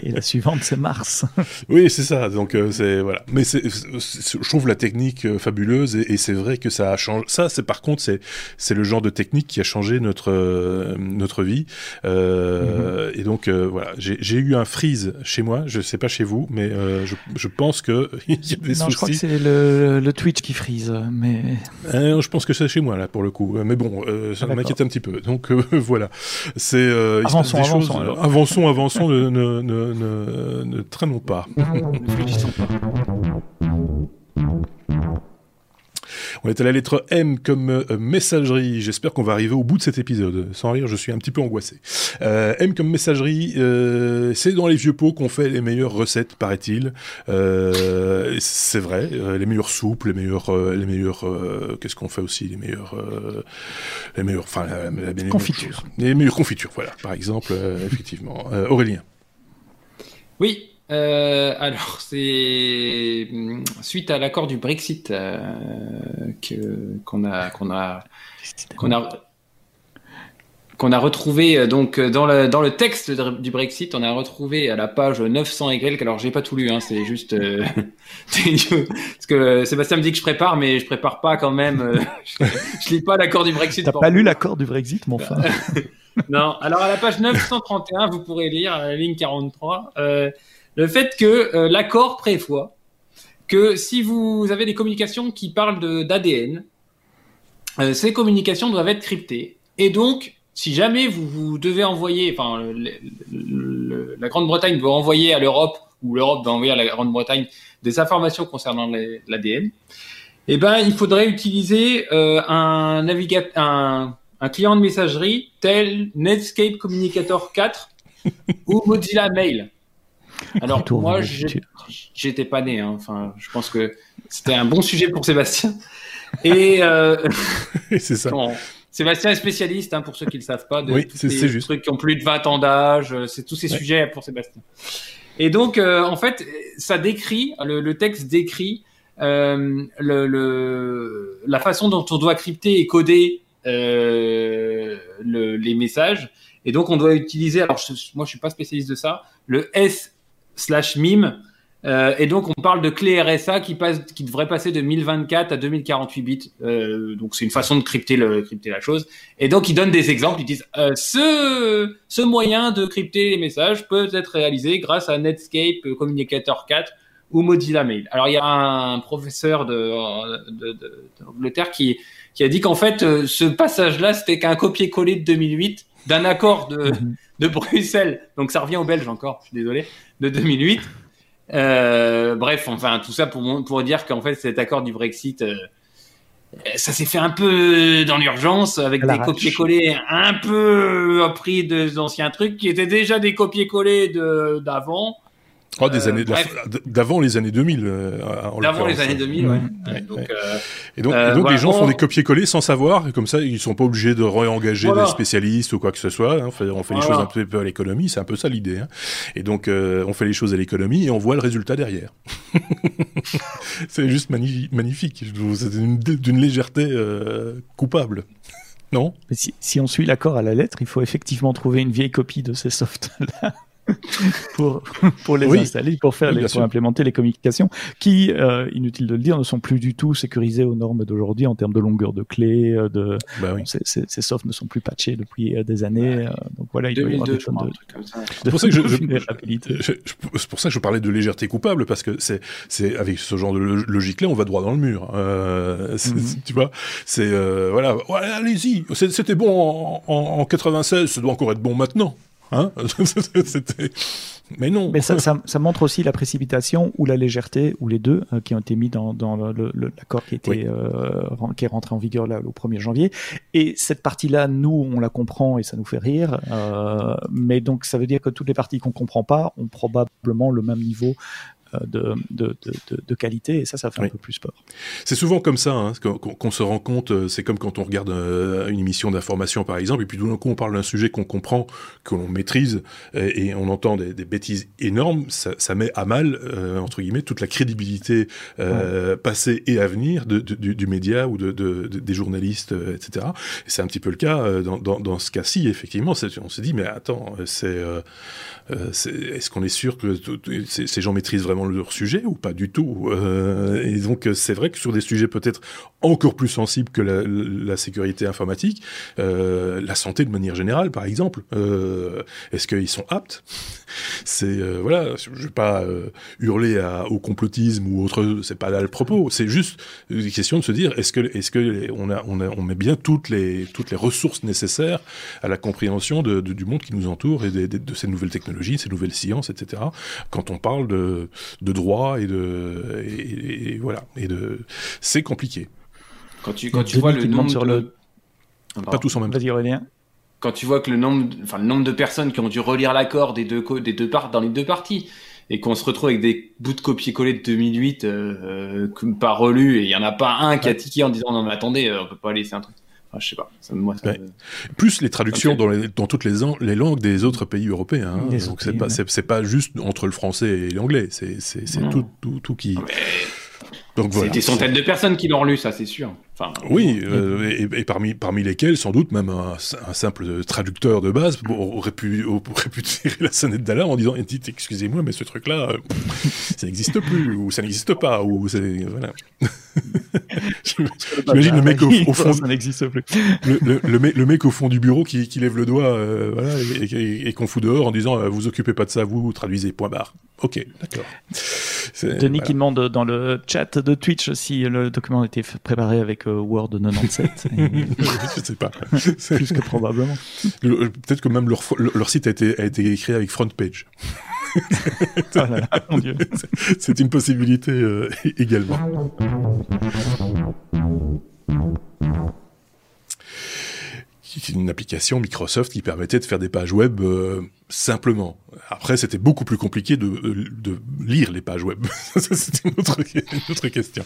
et, la suivante, c'est Mars. oui, c'est ça. Donc, euh, c'est voilà. Mais c'est, je trouve la technique euh, fabuleuse et, c'est vrai que ça a changé. Ça, c'est par contre, c'est c'est le genre de technique qui a changé notre euh, notre vie. Et donc, voilà, j'ai eu un freeze chez moi. Je sais pas chez vous, mais je, je, pense que (laughs) il y a des non, je crois que c'est le, le, Twitch qui freeze, mais. je pense que c'est chez moi là pour le coup. Mais bon, ça ah, m'inquiète un petit peu. Donc (laughs) voilà, c'est euh, avançons, avançons, avançons, avançons, ne, ne, ne, ne, traînons pas. On est à la lettre M comme euh, messagerie. J'espère qu'on va arriver au bout de cet épisode. Sans rire, je suis un petit peu angoissé. Euh, M comme messagerie, euh, c'est dans les vieux pots qu'on fait les meilleures recettes, paraît-il. Euh, c'est vrai, euh, les meilleures soupes, les meilleures, les meilleures, qu'est-ce qu'on fait aussi, les meilleures, les meilleures, enfin, les confitures. Les meilleures confitures, voilà, par exemple, effectivement. Aurélien. Oui, euh, alors, c'est hum, suite à l'accord du Brexit euh, que qu'on a qu'on a qu'on a qu'on a retrouvé euh, donc dans le dans le texte du Brexit, on a retrouvé à la page 900 et quelques. Alors, j'ai pas tout lu, hein, c'est juste euh, (laughs) parce que Sébastien me dit que je prépare, mais je prépare pas quand même. (laughs) je, je, lis pas l'accord du Brexit. T'as pas lu l'accord du Brexit, mon frère (laughs) Non. Alors, à la page 931, vous pourrez lire la ligne 43. Euh, le fait que euh, l'accord prévoit que si vous avez des communications qui parlent d'ADN, euh, ces communications doivent être cryptées. Et donc, si jamais vous, vous devez envoyer, enfin, la Grande-Bretagne doit envoyer à l'Europe, ou l'Europe doit envoyer à la Grande-Bretagne des informations concernant l'ADN, eh ben, il faudrait utiliser euh, un, un, un client de messagerie tel Netscape Communicator 4 (laughs) ou Mozilla Mail. Alors moi, j'étais pas né. Hein. Enfin, je pense que c'était un bon sujet pour Sébastien. Et euh... (laughs) c'est ça. Sébastien est spécialiste, hein, pour ceux qui ne le savent pas, de oui, tous ces juste. trucs qui ont plus de 20 ans d'âge. Euh, c'est tous ces sujets pour Sébastien. Et donc, euh, en fait, ça décrit, le, le texte décrit euh, le, le, la façon dont on doit crypter et coder euh, le, les messages. Et donc, on doit utiliser, alors moi je suis pas spécialiste de ça, le S slash mime. Euh, et donc, on parle de clé RSA qui passe, qui devrait passer de 1024 à 2048 bits. Euh, donc, c'est une façon de crypter, le, crypter la chose. Et donc, ils donnent des exemples. Ils disent euh, ce, ce moyen de crypter les messages peut être réalisé grâce à Netscape Communicator 4 ou Mozilla Mail. Alors, il y a un professeur de, de, de, d'Angleterre qui, qui a dit qu'en fait, euh, ce passage-là, c'était qu'un copier-coller de 2008 d'un accord de, mhm. de Bruxelles. Donc, ça revient aux Belges encore. Je suis désolé de 2008. Euh, bref, enfin, tout ça pour, pour dire qu'en fait, cet accord du Brexit, euh, ça s'est fait un peu dans l'urgence, avec des copier-coller un peu appris d'anciens trucs qui étaient déjà des copier-coller d'avant. Oh, des euh, années d'avant les années 2000. Euh, d'avant les années 2000, ouais. Donc, euh, et donc, et donc les gens font des copier-coller sans savoir, et comme ça, ils sont pas obligés de réengager des spécialistes ou quoi que ce soit. Hein. On fait, on fait les choses un peu, à l'économie, c'est un peu ça l'idée. Hein. Et donc, on fait les choses à l'économie et on voit le résultat derrière. (laughs) c'est juste magnifique. C'est d'une légèreté coupable. Non? Si, si on suit l'accord à la lettre, il faut effectivement trouver une vieille copie de ces softs-là. (laughs) pour, pour les installer, pour faire les, pour implémenter les communications qui, euh, inutile de le dire, ne sont plus du tout sécurisées aux normes d'aujourd'hui en termes de longueur de clé, euh, de bah ces, ces, softs ne sont plus patchés depuis euh, des années. donc voilà, il doit y avoir des choses de, C'est pour ça que (laughs) je, c'est pour ça que je parlais de légèreté coupable parce que c'est c'est avec ce genre de logique là, on va droit dans le mur. Euh, mhm. Tu vois, c'est voilà, allez-y, c'était bon en, en, en 96, ça doit encore être bon maintenant. Hein (laughs) Mais non. Mais ça, ça, montre aussi la précipitation ou la légèreté, ou les deux, euh, qui ont été mis dans, dans l'accord qui, était, euh, qui est rentré en vigueur là, au 1er janvier. Et cette partie-là, nous, on la comprend et ça nous fait rire. Euh, mais donc, ça veut dire que toutes les parties qu'on comprend pas ont probablement le même niveau de, de, de, de, qualité et ça, ça fait un peu plus peur. C'est souvent comme ça hein, qu'on se rend compte. Euh, c'est comme quand on regarde euh, une émission d'information, par exemple, et puis tout d'un coup on parle d'un sujet qu'on comprend, que l'on maîtrise, et, on entend des, des, bêtises énormes. Ça, ça met à mal euh, entre guillemets toute la crédibilité euh, passée et à venir du, du, média ou de, des journalistes, etc. Et c'est un petit peu le cas dans, dans, dans ce cas-ci. Effectivement, on se dit mais attends, c'est est-ce qu'on est sûr que ces gens maîtrisent vraiment leur sujet ou pas du tout. Euh, et donc c'est vrai que sur des sujets peut-être encore plus sensibles que la, sécurité informatique, euh, la santé de manière générale par exemple, euh, est-ce qu'ils sont aptes? C'est voilà, je vais pas hurler au complotisme ou autre, c'est pas là le propos. C'est juste une question de se dire est-ce que est-ce que on a, on met bien toutes les toutes les ressources nécessaires à la compréhension du monde qui nous entoure et de, de ces nouvelles technologies, ces nouvelles sciences, etc. Quand on parle de de droit et de et, voilà et de c'est compliqué. Quand tu quand tu vois le nombre sur le pas tous en même temps. Quand tu vois que le nombre enfin le nombre de personnes qui ont dû relire l'accord des deux des deux parts dans les deux parties et qu'on se retrouve avec des bouts de copier-coller de 2008 euh, euh, pas relus et il y en a pas un qui a tiqué en disant non mais attendez euh, on peut pas laisser un truc je sais pas. moi, Plus les traductions dans, dans, toutes les, les, langues des autres pays européens. Hein. Donc c'est pas, juste entre le français et l'anglais. C'est, tout, tout, tout, qui. Donc voilà. C'est des centaines de personnes qui l'ont lu, ça c'est sûr. Enfin, oui, euh, et, parmi, parmi lesquels, sans doute, même un, simple traducteur de base aurait pu, aurait pu tirer la sonnette d'alarme en disant Excusez-moi, mais ce truc-là, euh, ça n'existe plus, ou ça n'existe pas, ou c'est. Voilà. (laughs) J'imagine le mec au, fond. Ça n'existe plus. Le, le, mec, au fond du bureau qui, qui lève le doigt euh, voilà, et, qu'on fout dehors en disant Vous occupez pas de ça, vous traduisez, point barre. Ok, d'accord. Denis qui demande dans le chat de Twitch si le document a été préparé avec euh, Word 97. (laughs) je sais pas. (laughs) Plus que probablement. Peut-être que même leur, leur, site a été, a été écrit avec front page. (laughs) oh C'est une possibilité euh, également une application Microsoft qui permettait de faire des pages web euh, simplement. Après, c'était beaucoup plus compliqué de, de, lire les pages web. (laughs) c'est une autre, autre question.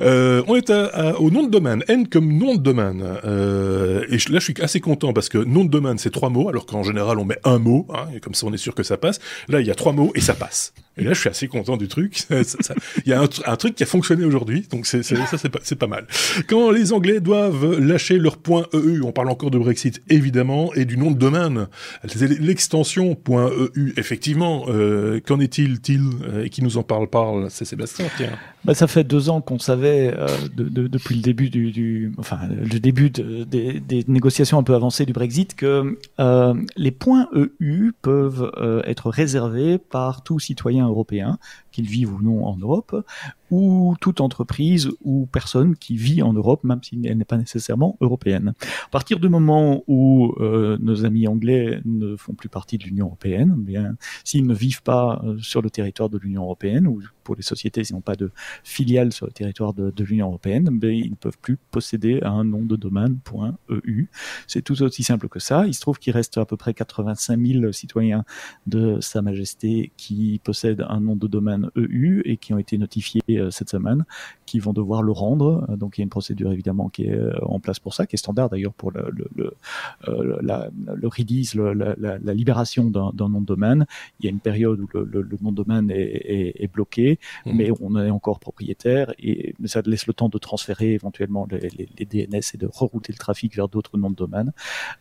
Euh, on est à, au nom de domaine. N comme nom de domaine. Euh, et là, je suis assez content parce que nom de domaine, c'est trois mots, alors qu'en général, on met un mot, hein, et comme ça, on est sûr que ça passe. Là, il y a trois mots et ça passe. Et là, je suis assez content du truc. (laughs) Il y a un, truc qui a fonctionné aujourd'hui, donc c'est, ça, c'est pas, pas, mal. Quand les Anglais doivent lâcher leur point .eu, on parle encore de Brexit, évidemment, et du nom de domaine, l'extension .eu, effectivement. Euh, qu'en est-il, il euh, Et qui nous en parle, parle C'est Sébastien, tiens. Bah, ça fait deux ans qu'on savait, euh, de, de, depuis le début du, enfin, le début de, des, négociations un peu avancées du Brexit, que euh, les points EU peuvent être réservés par tout citoyen européen, qu'il vive ou non en Europe, ou toute entreprise ou personne qui vit en Europe, même si elle n'est pas nécessairement européenne. À partir du moment où euh, nos amis anglais ne font plus partie de l'Union européenne, bien s'ils ne vivent pas euh, sur le territoire de l'Union européenne pour les sociétés s'ils n'ont pas de filiale sur le territoire de, l'Union européenne, ben, ils ne peuvent plus posséder un nom de domaine .eu. C'est tout aussi simple que ça. Il se trouve qu'il reste à peu près 85 000 citoyens de Sa Majesté qui possèdent un nom de domaine EU et qui ont été notifiés cette semaine, qui vont devoir le rendre. Donc il y a une procédure évidemment qui est en place pour ça, qui est standard d'ailleurs pour le, le, le, la, le release, la, la, la, libération d'un nom de domaine. Il y a une période où le, nom de domaine est, est bloqué, mmh. mais on est encore propriétaire et ça laisse le temps de transférer éventuellement les, DNS et de rerouter le trafic vers d'autres noms de domaine.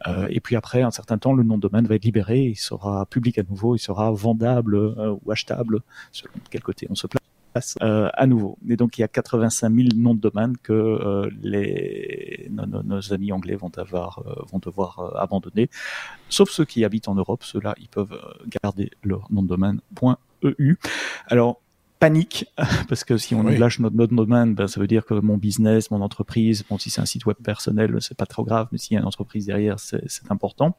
Euh, et puis après un certain temps, le nom de domaine va être libéré, il sera public à nouveau, il sera vendable euh, ou achetable selon quel côté on se place. Euh, à nouveau. Et donc il y a 85 000 noms de domaine que les, nos, amis anglais vont, avoir, vont devoir abandonner. Sauf ceux qui habitent en Europe, ceux-là, ils peuvent garder leur nom de domaine .eu. Alors, panique (laughs) parce que si on oui. lâche notre nom de domaine, ben, ça veut dire que mon business, mon entreprise, bon si c'est un site web personnel, c'est pas trop grave, mais s'il y a une entreprise derrière, c'est important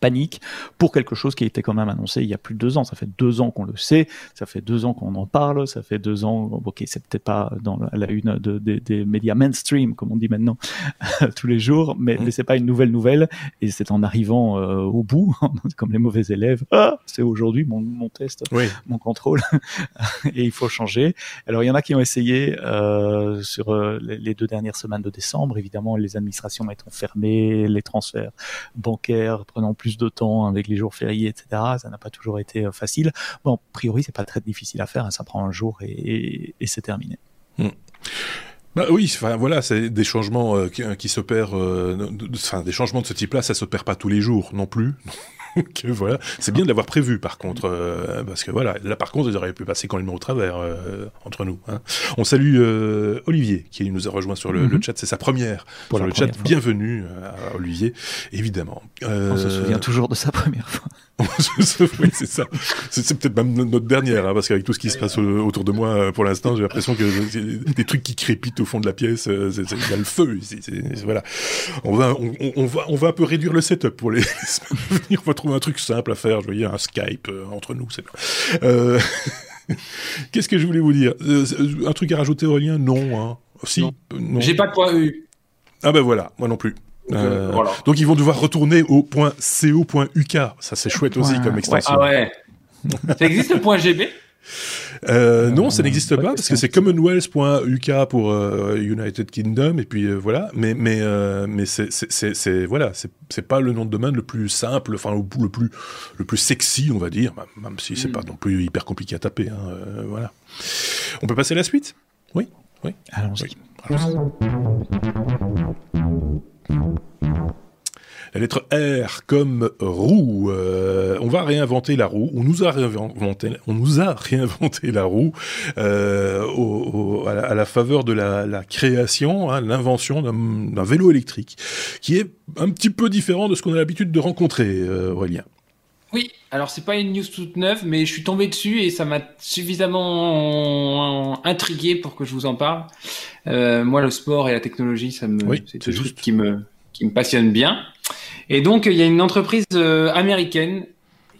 panique pour quelque chose qui a été quand même annoncé il y a plus de deux ans. Ça fait deux ans qu'on le sait, ça fait deux ans qu'on en parle, ça fait deux ans, ok, c'est peut-être pas dans la une de, de, des médias mainstream, comme on dit maintenant, (laughs) tous les jours, mais, mmh. mais c'est pas une nouvelle nouvelle, et c'est en arrivant euh, au bout, (laughs) comme les mauvais élèves, ah, c'est aujourd'hui mon, mon test, oui. mon contrôle, (laughs) et il faut changer. Alors il y en a qui ont essayé euh, sur euh, les deux dernières semaines de décembre, évidemment les administrations étant fermées, les transferts bancaires prenant plus de temps avec les jours fériés, etc. Ça n'a pas toujours été euh, facile. Bon, a priori, c'est pas très difficile à faire. Hein. Ça prend un jour et, c'est terminé. Hmm. Bah oui, enfin voilà, c'est des changements euh, qui, qui s'opèrent, euh, enfin des changements de ce type-là, ça s'opère pas tous les jours non plus. (laughs) que voilà, c'est bien de l'avoir prévu par contre, euh, parce que voilà, là par contre, ils auraient pu passer quand même au travers euh, entre nous. Hein. On salue euh, Olivier qui nous a rejoint sur le, mm -hmm. le chat, c'est sa première Pour sur le chat. Fois. Bienvenue à Olivier, évidemment. On se souvient toujours de sa première fois. (laughs) oui, c'est ça. C'est peut-être même notre dernière, hein, parce qu'avec tout ce qui se passe autour de moi pour l'instant, j'ai l'impression que des trucs qui crépitent au fond de la pièce, il y a le feu. C est, c est, voilà. On va, on, on, va, on va un peu réduire le setup pour les, (laughs) les semaines à venir. On va trouver un truc simple à faire. Je voyais un Skype euh, entre nous, c'est euh... (laughs) Qu'est-ce que je voulais vous dire? Euh, Un truc à rajouter, Aurélien? Non. Hein. Si. Non. non. J'ai pas de point U. Ah ben voilà, moi non plus. Euh, voilà. Donc ils vont devoir retourner au point .co.uk. Ça c'est chouette aussi comme extension. Ah ouais. (laughs) Ça existe le point GB euh, non, ça n'existe pas parce que c'est commonwealth.uk pour euh, United Kingdom et puis euh, voilà. Mais mais euh, mais c'est voilà, c'est pas le nom de domaine le plus simple, enfin le, le plus le plus sexy, on va dire, même si c'est mm. pas non plus hyper compliqué à taper. Hein, euh, voilà. On peut passer à la suite? Oui, oui. Allons-y. Oui. Allons la lettre R comme roue. Euh, on va réinventer la roue. On nous a réinventé, la roue euh, à, la, faveur de la, la création, hein, l'invention d'un vélo électrique, qui est un petit peu différent de ce qu'on a l'habitude de rencontrer, euh, Aurélien. Oui, alors c'est pas une news toute neuve, mais je suis tombé dessus et ça m'a suffisamment intrigué pour que je vous en parle. Euh, moi, le sport et la technologie, ça me, oui, c'est des trucs qui me, qui me passionne bien. Et donc, il y a une entreprise euh, américaine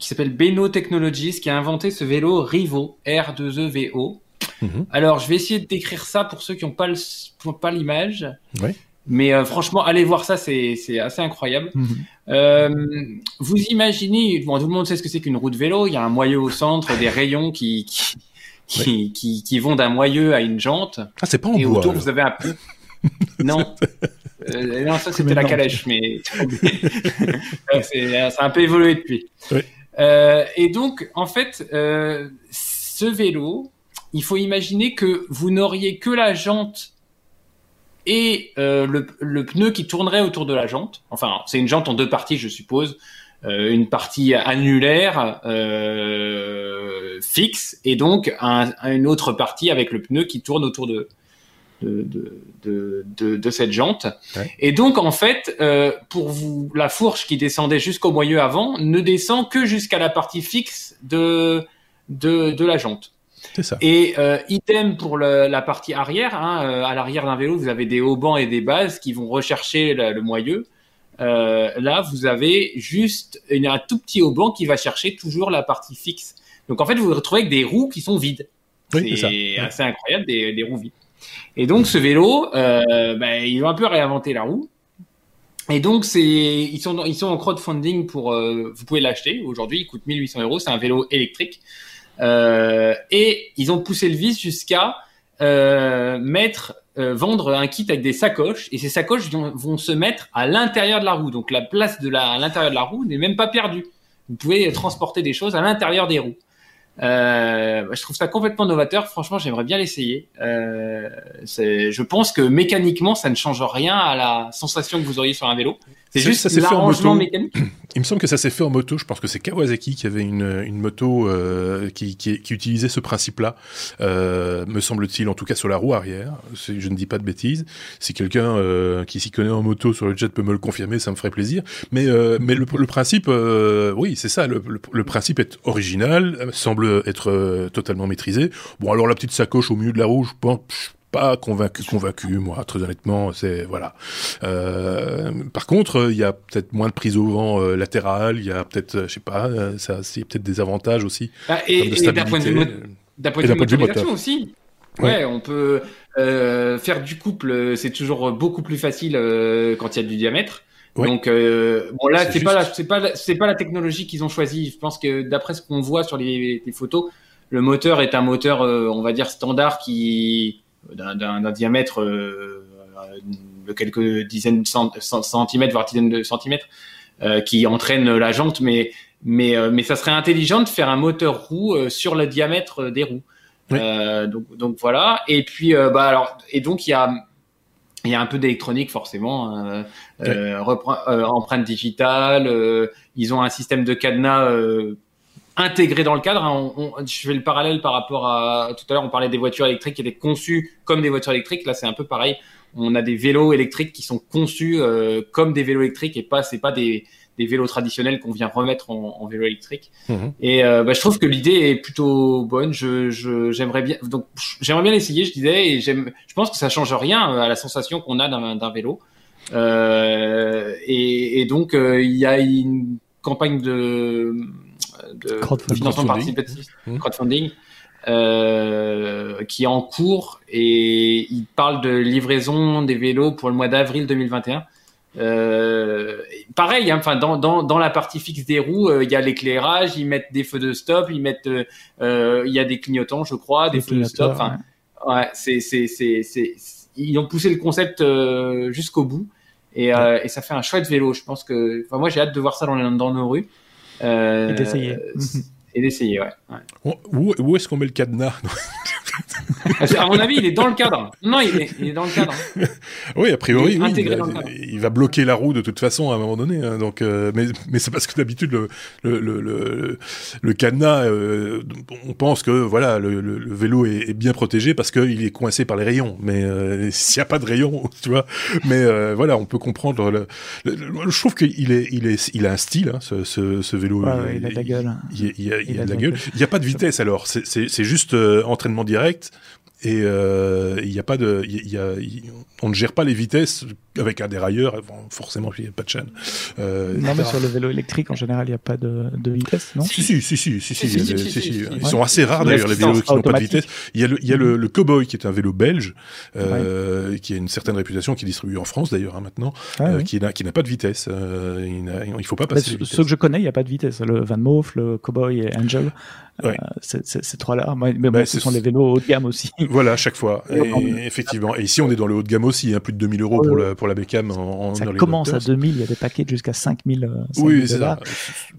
qui s'appelle Beno Technologies qui a inventé ce vélo Rivo, R2EVO. Mm -hmm. Alors, je vais essayer de décrire ça pour ceux qui n'ont pas l'image. Oui. Mais euh, franchement, allez voir ça, c'est assez incroyable. -hmm. euh, vous imaginez, bon, tout le monde sait ce que c'est qu'une roue de vélo. Il y a un moyeu au centre, des rayons qui qui, qui, qui, qui vont d'un moyeu à une jante. Ah, c'est pas en et bois. autour, alors. vous avez un peu. (laughs) non. Euh, non, ça c'était la calèche, mais (laughs) c'est un peu évolué depuis. Oui. Euh, et donc, en fait, euh, ce vélo, il faut imaginer que vous n'auriez que la jante et euh, le, le, pneu qui tournerait autour de la jante. Enfin, c'est une jante en deux parties, je suppose. Euh, une partie annulaire euh, fixe et donc un, une autre partie avec le pneu qui tourne autour de, de, de, de, de, cette jante. Ouais. Et donc, en fait, euh, pour vous, la fourche qui descendait jusqu'au moyeu avant ne descend que jusqu'à la partie fixe de, de, de la jante. Ça. Et euh, idem pour le, la partie arrière. Hein, euh, à l'arrière d'un vélo, vous avez des haubans et des bases qui vont rechercher le, le moyeu. Euh, là, vous avez juste une, un tout petit hauban qui va chercher toujours la partie fixe. Donc, en fait, vous vous retrouvez avec des roues qui sont vides. Oui, c'est assez incroyable, des, des roues vides. Et donc ce vélo, euh, ben, ils ont un peu réinventé la roue. Et donc c'est ils sont ils sont en crowdfunding pour euh, vous pouvez l'acheter aujourd'hui. Il coûte 1800 euros. C'est un vélo électrique. Et ils ont poussé le vice jusqu'à mettre vendre un kit avec des sacoches et ces sacoches vont, se mettre à l'intérieur de la roue. Donc la place de la, à l'intérieur de la roue n'est même pas perdue. Vous pouvez transporter des choses à l'intérieur des roues. Euh, je trouve ça complètement novateur. Franchement, j'aimerais bien l'essayer. Euh, je pense que mécaniquement, ça ne change rien à la sensation que vous auriez sur un vélo. C'est juste l'arrangement mécanique. (clears throat) Il me semble que ça s'est fait en moto. Je pense que c'est Kawasaki qui avait une, une moto euh, qui, qui, qui, utilisait ce principe-là, euh, me semble-t-il, en tout cas sur la roue arrière. Je ne dis pas de bêtises. Si quelqu'un euh, qui s'y connaît en moto sur le jet peut me le confirmer, ça me ferait plaisir. Mais, euh, mais le, le principe, euh, oui, c'est ça. Le, le, principe est original, semble être totalement maîtrisé. Bon, alors la petite sacoche au milieu de la roue, je pense pas convaincu, convaincu, moi, très honnêtement, c'est voilà. Euh, par contre, il y a peut-être moins de prise au vent euh, latérale, il y a peut-être, euh, je sais pas, euh, ça, c'est peut-être des avantages aussi. Ah, et, d'un point de vue, d'un point de vue motorisation aussi. Ouais, on peut euh, faire du couple, c'est toujours beaucoup plus facile quand il y a du diamètre. Donc bon là c'est pas c'est pas c'est pas la technologie qu'ils ont choisi. Je pense que d'après ce qu'on voit sur les, les, photos, le moteur est un moteur on va dire standard qui d'un diamètre euh, de quelques dizaines de centimètres, voire dizaines de centimètres, euh, qui entraîne la jante, mais mais euh, mais ça serait intelligent de faire un moteur roue sur le diamètre des roues. donc donc voilà. Et puis bah alors et donc il y a il y a un peu d'électronique forcément, euh, empreinte digitale. ils ont un système de cadenas intégré dans le cadre. Hein. je fais le parallèle par rapport à tout à l'heure, on parlait des voitures électriques qui étaient conçues comme des voitures électriques. Là, c'est un peu pareil. On a des vélos électriques qui sont conçus euh, comme des vélos électriques et pas c'est pas des, des vélos traditionnels qu'on vient remettre en, en vélo électrique. Mhm. Et euh, bah, je trouve que l'idée est plutôt bonne. Je j'aimerais bien donc j'aimerais bien l'essayer. Je disais et j'aime. Je pense que ça change rien euh, à la sensation qu'on a d'un vélo. Euh, et, et, donc il y a une campagne de de financement participatif, mmh. crowdfunding, euh, qui est en cours et il parle de livraison des vélos pour le mois d'avril 2021. Euh, pareil, hein, enfin dans, dans, dans la partie fixe des roues, euh, il y a l'éclairage, ils mettent des feux de stop, ils mettent, euh, il y a des clignotants, je crois, des, feux de stop. Enfin, ouais, c'est c'est c'est c'est ils ont poussé le concept jusqu'au bout et, et ça fait un chouette vélo. Je pense que, enfin moi j'ai hâte de voir ça dans, dans nos rues. Euh, et d'essayer. Et d'essayer, ouais. ouais. Où, où est-ce qu'on met le cadenas? (laughs) à mon avis, il est dans le cadre. Non, il est, il est dans le cadre. oui, a priori, il, oui, il, va bloquer la roue de toute façon à un moment donné. Hein, donc, euh, mais, mais c'est parce que d'habitude le le, le, le, le cadenas, euh, on pense que voilà, le, le vélo est, est, bien protégé parce qu'il est coincé par les rayons. Mais euh, s'il n'y a pas de rayons, (laughs) tu vois. Mais voilà, on peut comprendre. Le, je trouve qu'il est, il est, il a un style, hein, ce, ce, ce, vélo. il, a de la gueule. Il, il, a, il a de la gueule. Il n'y a pas de vitesse alors. C'est juste entraînement direct et euh, il n'y a pas de, il y a, on ne gère pas les vitesses avec un dérailleur. forcément, il n'y a pas de chaîne. Euh, non, mais sur le vélo électrique, en général, il n'y a pas de, de, vitesse, non? Si, si, si, si, si, si, Ils sont assez rares d'ailleurs les vélos qui n'ont pas de vitesse. Il y a le, il y a le, le Cowboy qui est un vélo belge, euh, qui a une certaine réputation, qui est distribué en France d'ailleurs hein, maintenant, ah euh, qui n'a qui n'a pas de vitesse. Euh, il ne faut pas passer. Ceux que je connais, il n'y a pas de vitesse. Le Van Moof, le Cowboy et Angel. Ouais. Euh, ces trois-là, mais bon, bah, ce sont les vélos haut de gamme aussi. (laughs) Voilà, à chaque fois. Et, effectivement. Et ici, on est dans le haut de gamme aussi, hein, plus de 2000 euros pour, le, pour la Beckham en, Ça commence à 2000, il y a des paquets jusqu'à 5000 euh, Oui, c'est ça.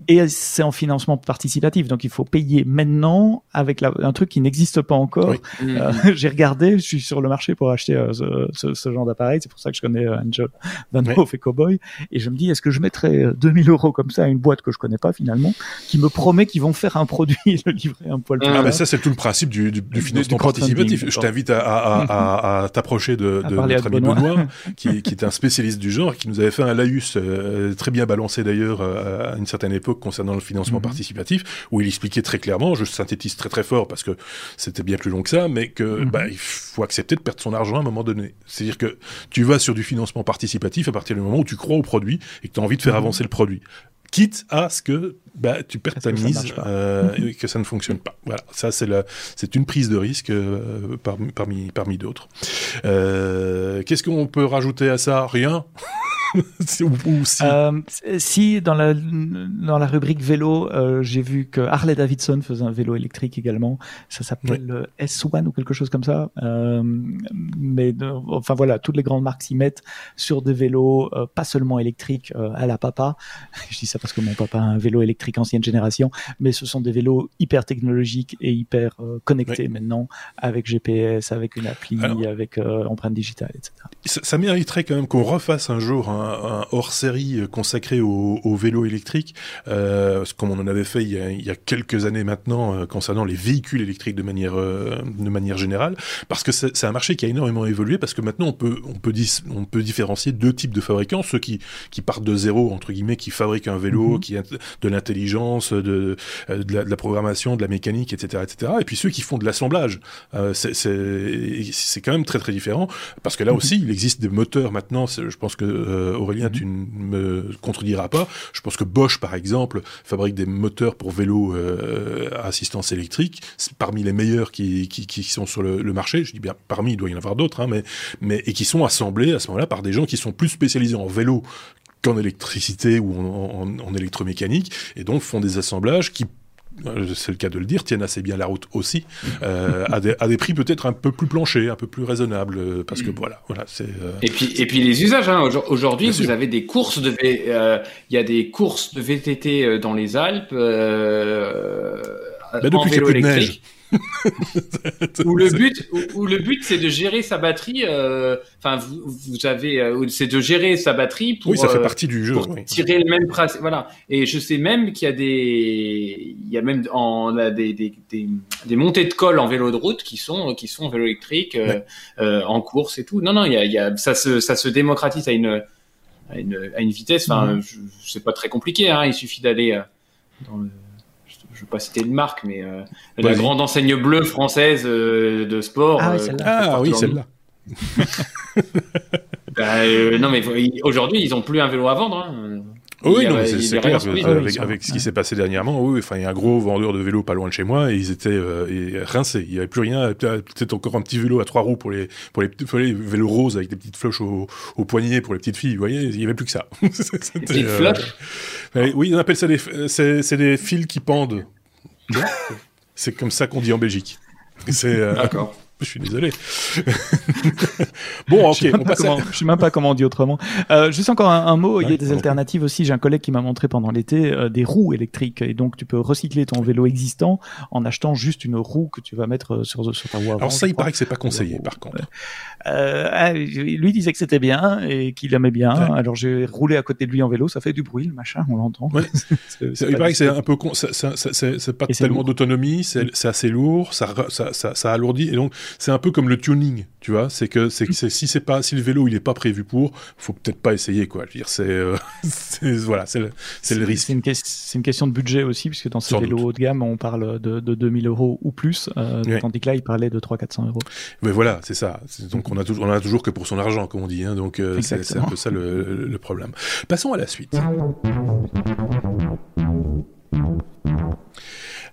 Et c'est en financement participatif, donc il faut payer maintenant avec la, un truc qui n'existe pas encore. Euh, (laughs) J'ai regardé, je suis sur le marché pour acheter euh, ce, ce, ce, genre d'appareil, c'est pour ça que je connais euh, Angel, Van Hoof et Cowboy, et je me dis, est-ce que je mettrais 2000 euros comme ça à une boîte que je connais pas finalement, qui me promet qu'ils vont faire un produit le livrer un poil plus Ah, mais ça, c'est tout le principe du, du, du financement participatif. Je t'invite à, à, à, à t'approcher de, de notre ami Benoît, (laughs) qui, qui est un spécialiste du genre, qui nous avait fait un laïus euh, très bien balancé d'ailleurs euh, à une certaine époque concernant le financement mhm. participatif, où il expliquait très clairement, je synthétise très très fort parce que c'était bien plus long que ça, mais que mhm. bah, il faut accepter de perdre son argent à un moment donné. C'est-à-dire que tu vas sur du financement participatif à partir du moment où tu crois au produit et que tu as envie de faire mhm. avancer le produit quitte à ce que bah, tu perds ta mise euh, (laughs) et que ça ne fonctionne pas. Voilà, ça c'est c'est une prise de risque euh, parmi parmi, parmi d'autres. Euh, Qu'est-ce qu'on peut rajouter à ça? Rien? (laughs) euh, si dans la dans la rubrique vélo, euh, j'ai vu que Harley Davidson faisait un vélo électrique également. Ça s'appelle le S1 ou quelque chose comme ça. Euh, mais enfin voilà, toutes les grandes marques s'y mettent sur des vélos, pas seulement électriques à la papa. (laughs) Je dis ça parce que mon papa a un vélo électrique ancienne génération, mais ce sont des vélos hyper technologiques et hyper connectés maintenant avec GPS, avec une appli, avec empreinte digitale, etc. Ça, ça mériterait quand même qu'on refasse un jour un, hors-série consacré au, au vélo électrique, euh, comme on en avait fait il y a, il y a quelques années maintenant euh, concernant les véhicules électriques de manière euh, de manière générale, parce que c'est un marché qui a énormément évolué, parce que maintenant on peut on peut on peut différencier deux types de fabricants, ceux qui qui partent de zéro entre guillemets, qui fabriquent un vélo, mm-hmm. qui a de l'intelligence, de de la, de la, programmation, de la mécanique, etc., etc., et puis ceux qui font de l'assemblage. C'est quand même très très différent, parce que là mm-hmm. aussi il existe des moteurs maintenant. Je pense que Aurélien, tu ne me contrediras pas. Je pense que Bosch, par exemple, fabrique des moteurs pour vélos euh, à assistance électrique, parmi les meilleurs qui, qui, qui sont sur le, marché. Je dis bien parmi, il doit y en avoir d'autres, hein, mais, mais et qui sont assemblés à ce moment-là par des gens qui sont plus spécialisés en vélo qu'en électricité ou en, en, électromécanique, et donc font des assemblages qui c'est le cas de le dire, tiennent assez bien la route aussi, euh, à, des, à, des, prix peut-être un peu plus planchers, un peu plus raisonnables, euh, parce que mm. voilà, voilà, c'est. Euh... Et puis et puis les usages. Hein. Aujourd'hui, vous avez des courses de, euh, il y a des courses de VTT dans les Alpes. Euh, bah, depuis qu'il y a plus de neige. Où le but, où, le but, c'est de gérer sa batterie. Euh, enfin, vous, vous, avez, euh, c'est de gérer sa batterie pour. Oui, ça fait euh, partie du jeu. Pour tirer le même principe. Voilà. Et je sais même qu'il y a des, il y a même en des, des, des, des, montées de colle en vélo de route qui sont qui sont en vélo électrique en course et tout. Non, non, il y a, il y a ça se ça se démocratise à une à une, à une vitesse. Enfin, mm-hmm. c'est pas très compliqué. Hein, il suffit d'aller dans le je ne veux pas citer une marque, mais euh, la grande enseigne bleue française euh, de sport. Ah, oui, euh, ah celle-là. (laughs) bah, non, mais aujourd'hui, ils n'ont plus un vélo à vendre. Hein. Oui, non, c'est clair. avec, ce qui s'est passé dernièrement, oui, enfin, il y a un gros vendeur de vélos pas loin de chez moi et ils étaient euh, rincés. Il n'y avait plus rien. Peut-être encore un petit vélo à trois roues pour les pour les, les vélos roses avec des petites floches au, au, poignet pour les petites filles. Vous voyez, il n'y avait plus que ça. (laughs) Des euh, Oui, on appelle ça des c'est des fils qui pendent. c'est comme ça qu'on dit en Belgique. C'est euh, d'accord. Je suis désolé. (laughs) bon, ok. Je ne sais même pas comment on dit autrement. Euh, juste encore un, mot. il y a des alternatives aussi. J'ai un collègue qui m'a montré pendant l'été euh, des roues électriques. Et donc, tu peux recycler ton vélo existant en achetant juste une roue que tu vas mettre euh, sur, sur ta voie. Alors ça, il paraît que c'est pas conseillé, par contre. Euh, ah, lui disait que c'était bien et qu'il aimait bien. Alors j'ai roulé à côté de lui en vélo. Ça fait du bruit, le machin. On l'entend. Ouais. (laughs) il paraît que c'est un peu con. C'est pas tellement d'autonomie. C'est assez lourd. Ça, ça, ça, ça alourdit. Et donc c'est un peu comme le tuning, tu vois. C'est que, c'est si c'est pas, si le vélo il est pas prévu pour, faut peut-être pas essayer, quoi. Je veux dire, c'est, euh, (laughs) voilà, c'est le, le risque. C'est une, une, question de budget aussi, puisque dans ces vélos haut de gamme, on parle de, de 2000 euros ou plus, euh, tandis que là, il parlait de 300-400 euros. Mais voilà, c'est ça. Donc on a toujours, on a toujours que pour son argent, comme on dit. Hein, donc euh, c'est un peu ça le, le problème. Passons à la suite.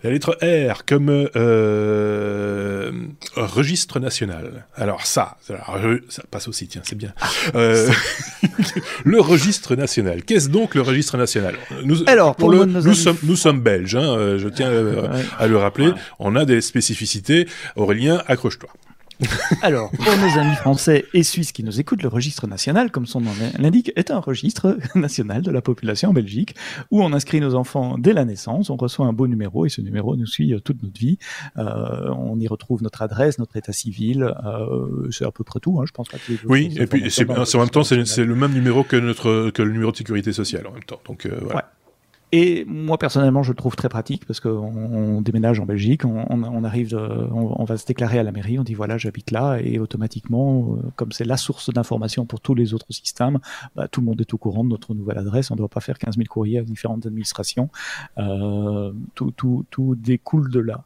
La lettre R comme euh, registre national. Alors ça, ça passe aussi, tiens, c'est bien. Euh, (laughs) le registre national. Qu'est-ce donc le registre national? Nous, Alors, pour, le, nous, sommes, nous sommes belges, hein, euh, je tiens à le rappeler. On a des spécificités. Aurélien, accroche-toi. (laughs) Alors, pour nos amis français et suisses qui nous écoutent, le registre national, comme son nom l'indique, est un registre (laughs) national de la population en Belgique où on inscrit nos enfants dès la naissance, on reçoit un beau numéro et ce numéro nous suit euh, toute notre vie. Euh, on y retrouve notre adresse, notre état civil, euh, c'est à peu près tout, hein, je pense pas Oui, et puis en même temps, c'est, le même numéro que notre que le numéro de sécurité sociale en même temps. Donc voilà. Et moi personnellement, je le trouve très pratique parce qu'on on déménage en Belgique, on, arrive, on, va se déclarer à la mairie, on dit voilà j'habite là et automatiquement, euh, comme c'est la source d'information pour tous les autres systèmes, bah, tout le monde est au courant de notre nouvelle adresse. On ne doit pas faire 15 000 courriers à différentes administrations. Euh, tout, découle de là.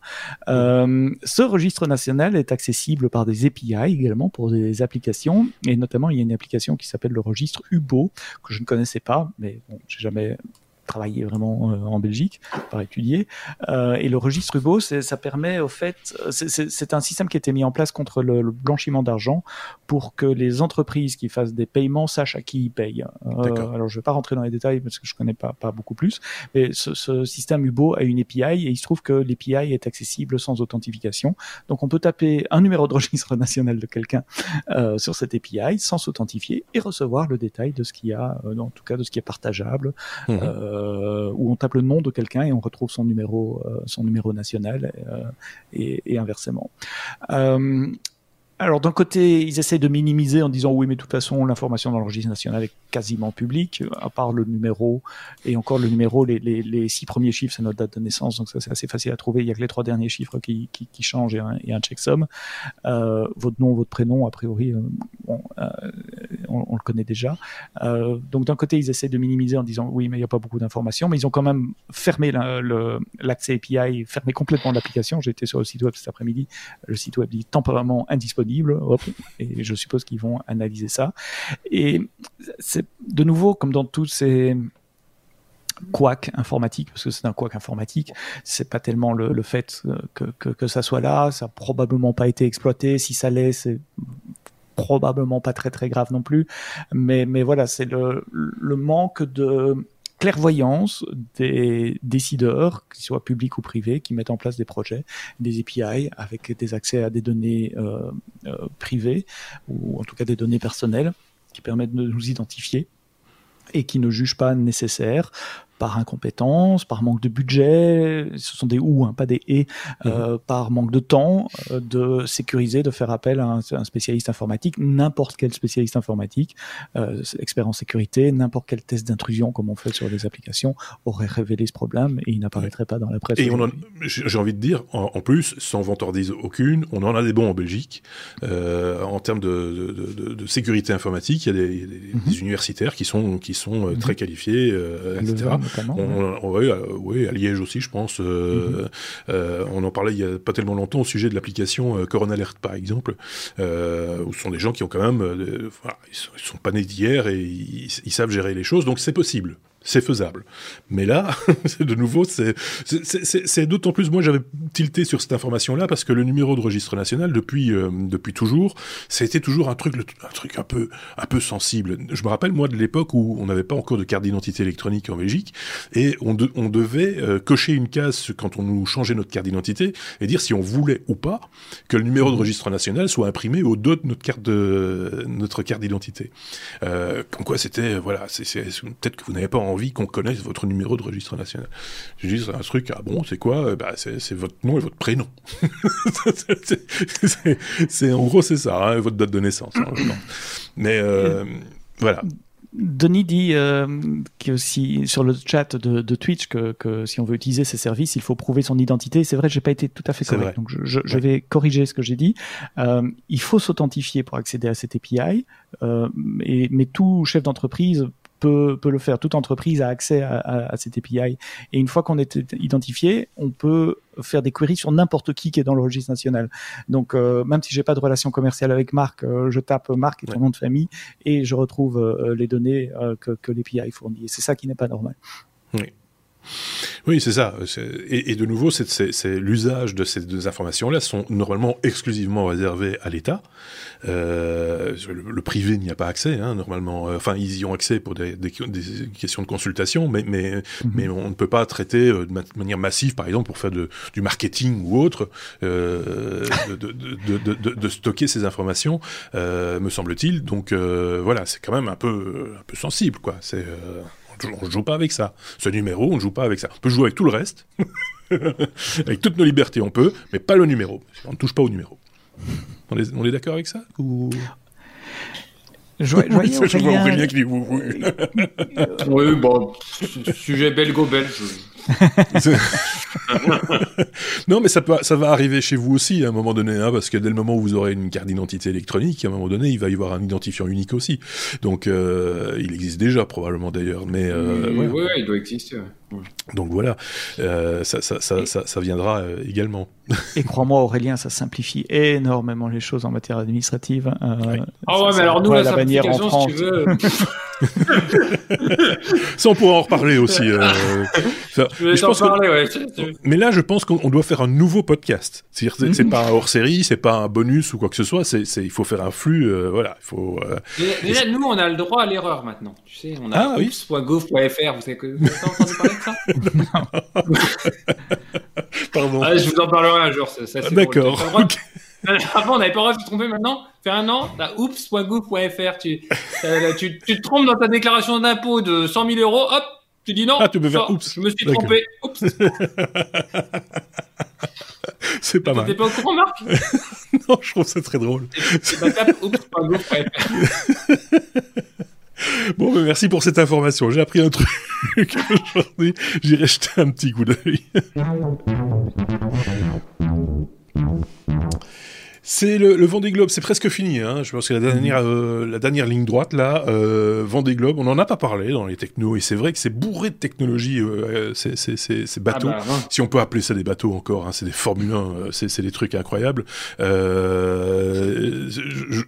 Euh, ce registre national est accessible par des API également pour des applications et notamment il y a une application qui s'appelle le registre UBO que je ne connaissais pas, mais bon, j'ai jamais travailler vraiment en Belgique, par étudier. et le registre UBO, ça permet au fait, c'est un système qui a été mis en place contre le, blanchiment d'argent pour que les entreprises qui fassent des paiements sachent à qui ils payent. alors je vais pas rentrer dans les détails parce que je connais pas, pas beaucoup plus, mais ce, ce système UBO a une API et il se trouve que l'API est accessible sans authentification. Donc on peut taper un numéro de registre (laughs) national de quelqu'un euh, sur cette API sans s'authentifier et recevoir le détail de ce qu'il y a, euh, en tout cas de ce qui est partageable. Mhm. Euh, où on tape le nom de quelqu'un et on retrouve son numéro, son numéro national et, et, inversement. Alors d'un côté, ils essayent de minimiser en disant oui, mais de toute façon, l'information dans le registre national est quasiment publique, à part le numéro et encore le numéro, les, six premiers chiffres, c'est notre date de naissance, donc ça c'est assez facile à trouver. Il y a que les trois derniers chiffres qui, changent et un, checksum. Euh, votre nom, votre prénom, a priori, euh, euh, on, le connaît déjà. Donc d'un côté, ils essayent de minimiser en disant oui, mais il n'y a pas beaucoup d'informations, mais ils ont quand même fermé l'accès API, fermé complètement l'application. Été sur le site web cet après-midi. Le site web dit temporairement indisponible et je suppose qu'ils vont analyser ça. Et c'est de nouveau, comme dans tous ces couacs informatiques, parce que c'est un couac informatique, c'est pas tellement le, fait que, que, ça soit là, ça a probablement pas été exploité, si ça l'est, c'est probablement pas très très grave non plus, mais, mais voilà, c'est le, le manque de clairvoyance des décideurs, qu'ils soient publics ou privés, qui mettent en place des projets, des API avec des accès à des données euh, euh, privées ou en tout cas des données personnelles qui permettent de nous identifier et qui ne jugent pas nécessaire par incompétence, par manque de budget, ce sont des ou, hein, pas des et, euh, mhm. par manque de temps, euh, de sécuriser, de faire appel à un, spécialiste informatique, n'importe quel spécialiste informatique, euh, expert en sécurité, n'importe quel test d'intrusion comme on fait sur les applications aurait révélé ce problème et il n'apparaîtrait pas dans la presse. Et j'ai envie de dire, en, plus, sans vantardise aucune, on en a des bons en Belgique euh, en termes de, de, de, sécurité informatique. Il y a des, des, mhm. universitaires qui sont qui sont mhm. très qualifiés, etc. On, oui, oui, à Liège aussi, je pense. Euh, mhm. euh, on en parlait il y a pas tellement longtemps au sujet de l'application euh, Corona Alert, par exemple, où ce sont des gens qui ont quand même, ils, sont, sont pas nés d'hier et ils savent gérer les choses, donc c'est possible c'est faisable. Mais là, (laughs) de nouveau, c'est d'autant plus, moi j'avais tilté sur cette information-là parce que le numéro de registre national, depuis, euh, depuis toujours, été toujours un truc, un truc un peu, un peu sensible. Je me rappelle, moi, de l'époque où on n'avait pas encore de carte d'identité électronique en Belgique et on, on devait euh, cocher une case quand on nous changeait notre carte d'identité et dire si on voulait ou pas que le numéro de registre national soit imprimé au dos de notre carte de, notre carte d'identité. Euh, comme quoi c'était, voilà, c'est peut-être que vous n'avez pas envie envie qu'on connaisse votre numéro de registre national. Je dis, c'est un truc, ah bon, c'est quoi? Bah, c'est, votre nom et votre prénom. (laughs) c'est, en gros, c'est ça, hein, votre date de naissance. Hein, Mais euh, voilà. Denis dit euh, aussi sur le chat de, Twitch que, que, si on veut utiliser ces services, il faut prouver son identité. C'est vrai, j'ai pas été tout à fait correct, donc je, je, vais corriger ce que j'ai dit. Euh, il faut s'authentifier pour accéder à API, euh, et, mais tout chef d'entreprise peut, peut le faire. Toute entreprise a accès à, à, cette API. Et une fois qu'on est identifié, on peut faire des queries sur n'importe qui qui est dans le registre national. Donc, euh, même si j'ai pas de relation commerciale avec Marc, euh, je tape Marc et son nom de famille et je retrouve euh, les données que, que l'API fournit. Et c'est ça qui n'est pas normal. Oui. Oui, c'est ça. Et, et, de nouveau, c'est l'usage de ces deux informations-là sont normalement exclusivement réservés à l'État. Euh, le, privé n'y a pas accès, hein, normalement. Euh, enfin, ils y ont accès pour des, des, des questions de consultation, mais, mais, mhm. mais on ne peut pas traiter euh, de, manière massive, par exemple, pour faire de, du marketing ou autre, euh, de, de, de, stocker ces informations, euh, me semble-t-il. Donc voilà, c'est quand même un peu, un peu sensible, quoi. C'est on ne joue pas avec ça. Ce numéro, on ne joue pas avec ça. On peut jouer avec tout le reste, (laughs) avec toutes nos libertés, on peut, mais pas le numéro. On ne touche pas au numéro. On est, on est d'accord avec ça ou... (laughs) Je, vois, je vois Aurélien qui dit oui, oui. bon, sujet belgo-belge. (laughs) non, mais ça, peut, ça va arriver chez vous aussi à un moment donné, hein, parce que dès le moment où vous aurez une carte d'identité électronique, à un moment donné, il va y avoir un identifiant unique aussi. Donc, euh, il existe déjà probablement d'ailleurs, mais euh, oui, il doit exister. Donc voilà, euh, ça, ça, ça, ça, ça viendra euh, également. Et crois-moi, Aurélien, ça simplifie énormément les choses en matière administrative. Euh, Ah ouais, ça- mais alors nous, la, bannière en simplification, si tu veux, (laughs) Ça, on pourra en reparler aussi. euh, mais je pense parler, ouais. Là, je pense qu'on on doit faire un nouveau podcast. C'est-à-dire, c'est- c'est pas un hors-série, c'est pas un bonus ou quoi que ce soit. C'est, il faut faire un flux. euh, voilà, il faut. euh, Déjà, nous, on a le droit à l'erreur maintenant. Tu sais, on a Ah, oui. oops.gouv.fr. Vous savez que vous avez entendu parler ça (laughs) Pardon. ah, Je vous en parlerai un jour. Ça, D'accord. (laughs) Avant, on n'avait pas le droit de se tromper. Maintenant, fait un an, t'as oops.gouv.fr. Tu, tu, tu te trompes dans ta déclaration d'impôt de 100 000 euros. Hop, tu dis non. Ah, tu peux faire oups. Je me suis trompé. Oups. (laughs) c'est pas T'étais mal. pas au courant, Marc? Non, je trouve ça très drôle. Tape. (laughs) Bon, ben, merci pour cette information. J'ai appris un truc (laughs) aujourd'hui. J'irai jeter un petit coup d'œil. (laughs) C'est le, le Vendée Globe, c'est presque fini. Hein. Je pense que la dernière, euh, la dernière ligne droite, là, euh, Vendée Globe, on n'en a pas parlé dans les technos, et c'est vrai que c'est bourré de technologie, euh, ces, ces, ces, ces bateaux. Ah bah. Si on peut appeler ça des bateaux encore, hein, c'est des Formule 1, euh, c'est des trucs incroyables. Euh,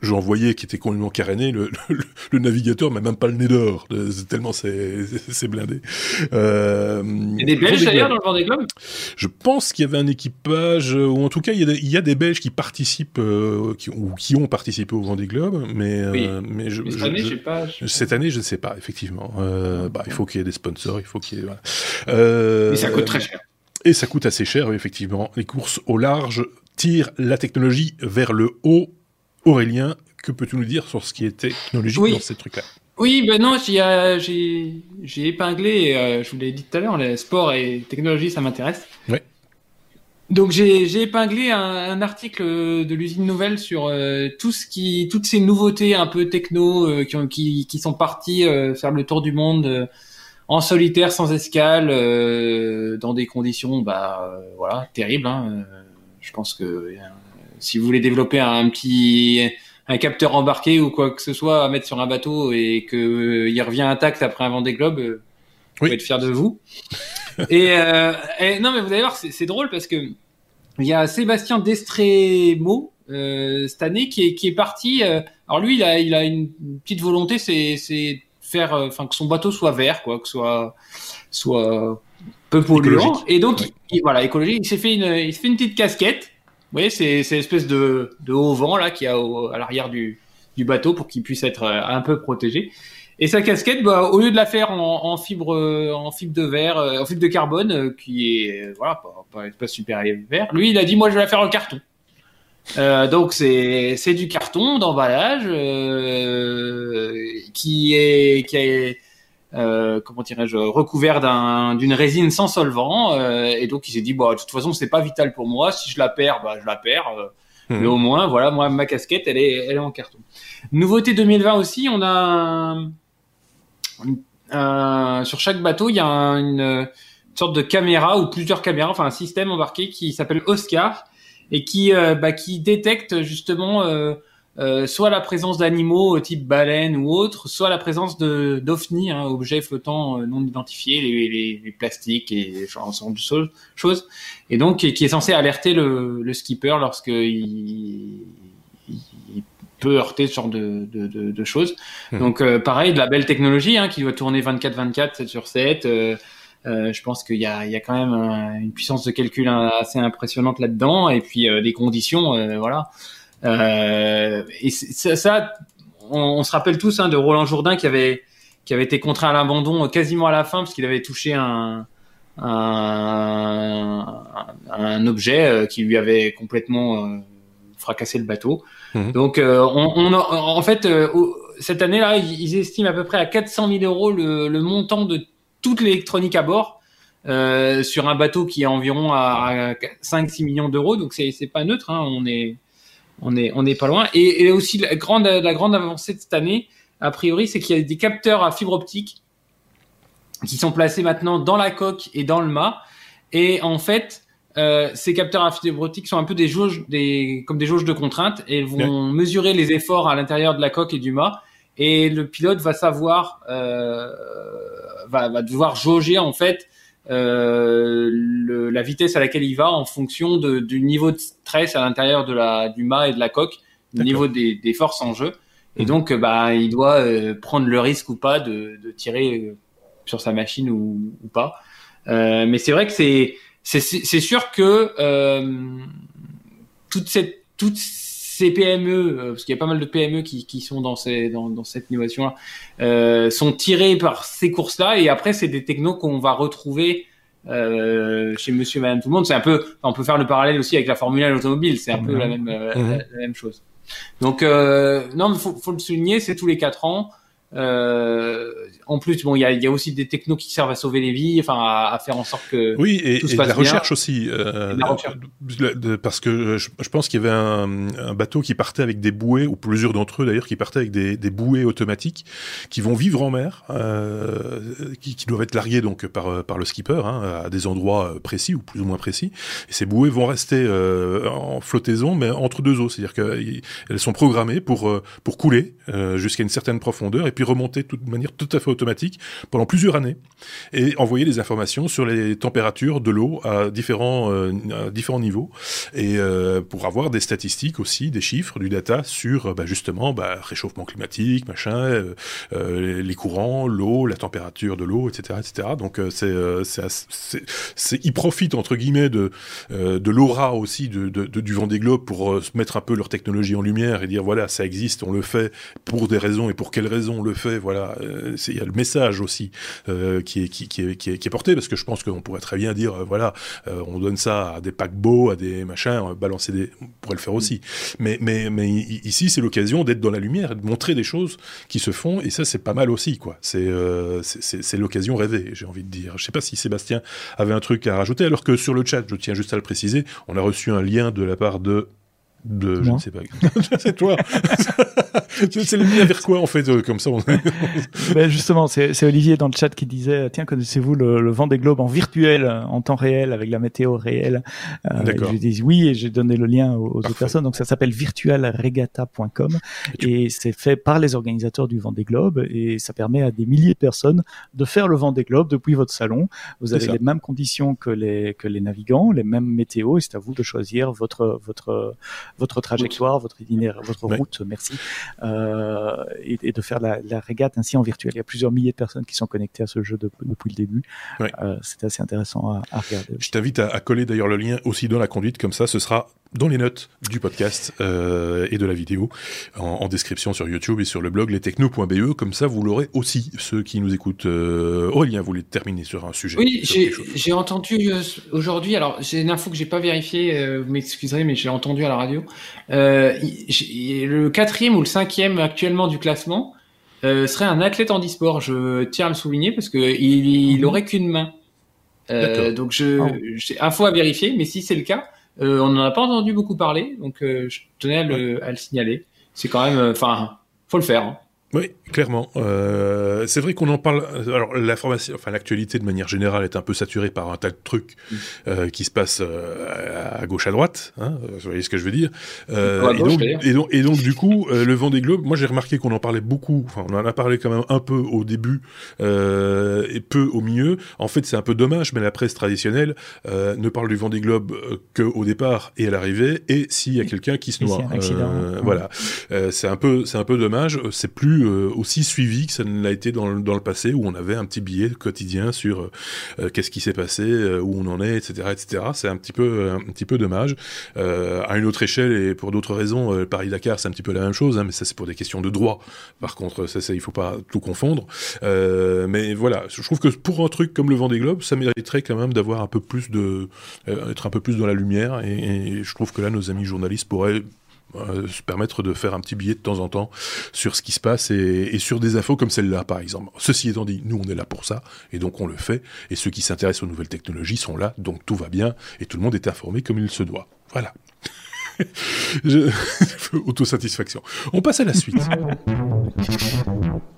J'en voyais qui était complètement caréné, le, le, le navigateur n'a même pas le nez d'or, euh, tellement c'est blindé. Euh, Il y a des Belges d'ailleurs dans le Vendée Globe? Je pense qu'il y avait un équipage, euh, ou en tout cas il y a des, il y a des Belges qui participent, euh, qui, ou qui ont participé au Vendée Globe, mais, euh, mais je, Mais Cette je- année, je- pas. cette année, je ne sais pas, effectivement. Euh, bah, il faut qu'il y ait des sponsors, il faut qu'il y ait. voilà. Euh, Mais ça coûte très cher. et ça coûte assez cher, effectivement. Les courses au large tirent la technologie vers le haut. Aurélien, que peux-tu nous dire sur ce qui est technologique Oui. dans ces trucs-là? Oui, ben non, j'ai épinglé, euh, je vous l'ai dit tout à l'heure, le sport et technologie, ça m'intéresse. Ouais. Donc j'ai épinglé un, un article de l'usine nouvelle sur euh, tout ce qui, toutes ces nouveautés un peu techno euh, qui, ont, qui, qui sont parties euh, faire le tour du monde euh, en solitaire, sans escale, euh, dans des conditions, bah euh, voilà, terribles. Hein. Je pense que euh, si vous voulez développer un petit un capteur embarqué ou quoi que ce soit à mettre sur un bateau et que il revient intact après un Vendée Globe, euh, vous Oui. pouvez être fier de vous. (laughs) et, euh, et non, mais vous allez voir, c'est drôle parce que il y a Sébastien Destremo euh, cette année qui est qui est parti. euh, alors lui, il a il a une petite volonté, c'est c'est faire, euh, enfin que son bateau soit vert, quoi, que soit soit peu polluant. Et donc, Oui. il- voilà, écologique. Il s'est fait une il s'est fait une petite casquette. Vous voyez, c'est c'est l'espèce de de haut vent là qui a au- à l'arrière du du bateau pour qu'il puisse être euh, un peu protégé. Et sa casquette, bah, au lieu de la faire en, en fibre, euh, en fibre de verre, euh, en fibre de carbone, euh, qui est voilà pas, pas, pas super vert, lui il a dit moi je vais la faire en carton. Euh, donc c'est c'est du carton d'emballage euh, qui est qui est euh, comment dirais-je recouvert d'un d'une résine sans solvant euh, et donc il s'est dit bon de toute façon c'est pas vital pour moi si je la perds bah je la perds Mhm. mais au moins voilà moi ma casquette elle est elle est en carton. Nouveauté 2020 aussi on a un- un- sur chaque bateau il y a un- une sorte de caméra ou plusieurs caméras enfin un système embarqué qui s'appelle Oscar et qui euh, bah, qui détecte justement euh, euh, soit la présence d'animaux euh, type baleine ou autre, soit la présence de hein, objets flottants euh, non identifiés, les, les, les plastiques et ce genre de choses- et donc qui est censé alerter le, le skipper lorsque il peut heurter ce genre de, de, de, de choses. Mhm. Donc euh, pareil, de la belle technologie hein, qui doit tourner 24-24, 7 sur 7. euh, euh, je pense qu'il y a, il y a quand même une puissance de calcul assez impressionnante là-dedans, et puis euh, des conditions, euh, voilà. Euh, et ça, ça on, on se rappelle tous hein, de Roland Jourdain qui avait qui avait été contraint à l'abandon quasiment à la fin parce qu'il avait touché un un, un objet qui lui avait complètement fracassé le bateau. Mhm. Donc, euh, on, on en fait, euh, cette année-là, ils, estiment à peu près à 400 000 euros le, le montant de toute l'électronique à bord euh, sur un bateau qui est environ à, 5-6 millions d'euros. Donc, c'est pas neutre. Hein, on est on est on est pas loin. Et, et aussi la grande la grande avancée de cette année, a priori, c'est qu'il y a des capteurs à fibre optique qui sont placés maintenant dans la coque et dans le mât. Et en fait, euh, ces capteurs à fibre optique sont un peu des jauges, des, comme des jauges de contrainte, et vont mesurer les efforts à l'intérieur de la coque et du mât. Et le pilote va savoir, euh, va, va devoir jauger en fait le, la vitesse à laquelle il va en fonction de, du niveau de stress à l'intérieur de la du mât et de la coque, du niveau des, des forces en jeu. Et mhm. donc, bah, il doit prendre le risque ou pas de, de tirer sur sa machine ou, ou pas. mais c'est vrai que c'est c'est sûr que euh, toute cette toutes ces PME, euh, parce qu'il y a pas mal de PME qui, qui sont dans, ces, dans, dans cette innovation-là, euh, sont tirées par ces courses-là. Et après, c'est des technos qu'on va retrouver euh, chez Monsieur, Madame, tout le monde. C'est un peu, on peut faire le parallèle aussi avec la Formule 1 automobile. C'est un peu la même, euh, la, la, même chose. Donc, euh, non, faut, faut le souligner, c'est tous les quatre ans. Euh, en plus, bon, il y a, y a, aussi des technos qui servent à sauver les vies, enfin, à, à faire en sorte que oui, et, tout se et passe la bien. recherche aussi. Euh, la recherche. Parce que je, je pense qu'il y avait un, un, bateau qui partait avec des bouées, ou plusieurs d'entre eux d'ailleurs, qui partaient avec des, des, bouées automatiques, qui vont vivre en mer, euh, qui, qui, doivent être larguées donc par par le skipper hein, à des endroits précis ou plus ou moins précis. Et ces bouées vont rester euh, en flottaison, mais entre deux eaux, c'est-à-dire qu'elles sont programmées pour euh, pour couler euh, jusqu'à une certaine profondeur et puis remonter de manière tout à fait automatique pendant plusieurs années et envoyer des informations sur les températures de l'eau à différents euh, différents niveaux et euh, pour avoir des statistiques aussi, des chiffres, du data sur bah, justement bah, réchauffement climatique, machin, euh, les courants, l'eau, la température de l'eau, etc., etc. Donc c'est c'est ils profitent entre guillemets de de l'aura aussi de, de, de, du Vendée pour mettre un peu leur technologie en lumière et dire voilà ça existe, on le fait pour des raisons et pour quelles raisons on fait voilà, euh, il y a le message aussi euh, qui, est, qui, est, qui, est, qui, est, porté, parce que je pense qu'on pourrait très bien dire, euh, voilà, on donne ça à des paquebots, à des machins, balancer des... On pourrait le faire aussi. Mais, mais, mais ici, c'est l'occasion d'être dans la lumière, de montrer des choses qui se font, et ça, c'est pas mal aussi, quoi. C'est c'est l'occasion rêvée, j'ai envie de dire. Je sais pas si Sébastien avait un truc à rajouter, alors que sur le chat, je tiens juste à le préciser, on a reçu un lien de la part de de je ne sais pas. (laughs) C'est toi. (laughs) C'est le lien vers quoi en fait euh, comme ça on... (laughs) ben justement c'est Olivier dans le chat qui disait tiens connaissez-vous le, le vent des globes en virtuel en temps réel avec la météo réelle euh, je dis oui et j'ai donné le lien aux, aux autres personnes. Donc ça s'appelle virtualregatta.com et, et c'est fait par les organisateurs du vent des globes et ça permet à des milliers de personnes de faire le vent des globes depuis votre salon. Vous avez les mêmes conditions que les que les navigants les mêmes météos et c'est à vous de choisir votre votre votre trajectoire, votre itinéraire, votre ouais. route, merci, euh, et, et, de faire la, la, régate ainsi en virtuel. Il y a plusieurs milliers de personnes qui sont connectées à ce jeu de, depuis le début. Ouais. Euh, c'est assez intéressant à, à regarder. Je t'invite à, à, coller d'ailleurs le lien aussi dans la conduite, comme ça, ce sera dans les notes du podcast euh, et de la vidéo en, en, description sur YouTube et sur le blog lestechno.be. Comme ça, vous l'aurez aussi, ceux qui nous écoutent. Euh, Aurélien voulait terminer sur un sujet. Oui, j'ai entendu euh, aujourd'hui, alors j'ai une info que j'ai pas vérifiée, euh, vous m'excuserez, mais j'ai entendu à la radio. Euh, le quatrième ou le cinquième actuellement du classement euh, serait un athlète en e-sport. Je tiens à le souligner parce que il, il aurait qu'une main. Euh, donc je, oh. j'ai info à vérifier, mais si c'est le cas, euh, on n'en a pas entendu beaucoup parler, donc euh, je tenais à le, à le signaler. C'est quand même, enfin, faut le faire. Hein. Oui, clairement. Euh, c'est vrai qu'on en parle. Alors, l'information, enfin, l'actualité de manière générale est un peu saturée par un tas de trucs mmh. euh, qui se passent euh, à gauche, à droite. Hein, vous voyez ce que je veux dire euh, et, donc, et, donc, et, donc, du coup, euh, le vent des globes. Moi, j'ai remarqué qu'on en parlait beaucoup. Enfin, on en a parlé quand même un peu au début euh, et peu au milieu. En fait, c'est un peu dommage, mais la presse traditionnelle ne parle du vent des globes que au départ et à l'arrivée, et s'il y a quelqu'un qui se noie. Mmh. Voilà. c'est un peu, c'est un peu dommage. C'est plus euh, aussi suivi que ça ne l'a été dans, le passé, où on avait un petit billet quotidien sur euh, qu'est-ce qui s'est passé, euh, où on en est, etc., etc. C'est un petit peu, un petit peu dommage. à une autre échelle et pour d'autres raisons, Paris-Dakar, c'est un petit peu la même chose, hein, mais ça c'est pour des questions de droit. Par contre, ça, ça il faut pas tout confondre. mais voilà, je trouve que pour un truc comme le Vendée Globe, ça mériterait quand même d'avoir un peu plus de, être un peu plus dans la lumière. Et je trouve que là, nos amis journalistes pourraient euh, se permettre de faire un petit billet de temps en temps sur ce qui se passe et, sur des infos comme celle-là, par exemple. Ceci étant dit, nous, on est là pour ça, et donc on le fait, et ceux qui s'intéressent aux nouvelles technologies sont là, donc tout va bien, et tout le monde est informé comme il se doit. Voilà. (laughs) (laughs) Autosatisfaction. On passe à la suite. (laughs)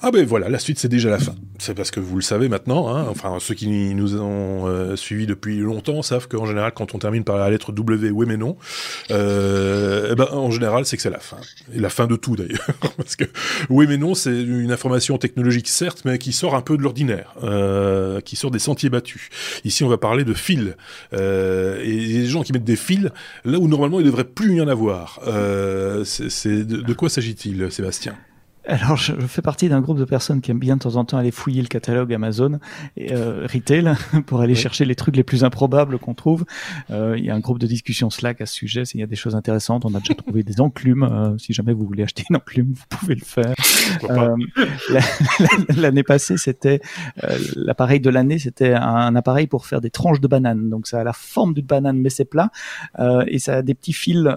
Ah ben voilà, la suite c'est déjà la fin. C'est parce que vous le savez maintenant, hein, enfin ceux qui nous ont euh, suivis depuis longtemps savent qu'en général quand on termine par la lettre W, oui mais non, euh, eh ben, en général c'est que c'est la fin. Et la fin de tout d'ailleurs. (laughs) parce que oui mais non c'est une information technologique certes, mais qui sort un peu de l'ordinaire, euh, qui sort des sentiers battus. Ici on va parler de fils. Euh, et les gens qui mettent des fils là où normalement il devrait plus y en avoir. Euh, c'est de quoi s'agit-il Sébastien? Alors, je fais partie d'un groupe de personnes qui aiment bien de temps en temps aller fouiller le catalogue Amazon et euh, retail (laughs) pour aller chercher les trucs les plus improbables qu'on trouve. Euh, il y a un groupe de discussion Slack à ce sujet. Il y a des choses intéressantes. On a déjà trouvé des enclumes. Euh, si jamais vous voulez acheter une enclume, vous pouvez le faire. Euh, l'année passée, c'était euh, l'appareil de l'année, c'était un appareil pour faire des tranches de banane. Donc, ça a la forme d'une banane, mais c'est plat et ça a des petits fils.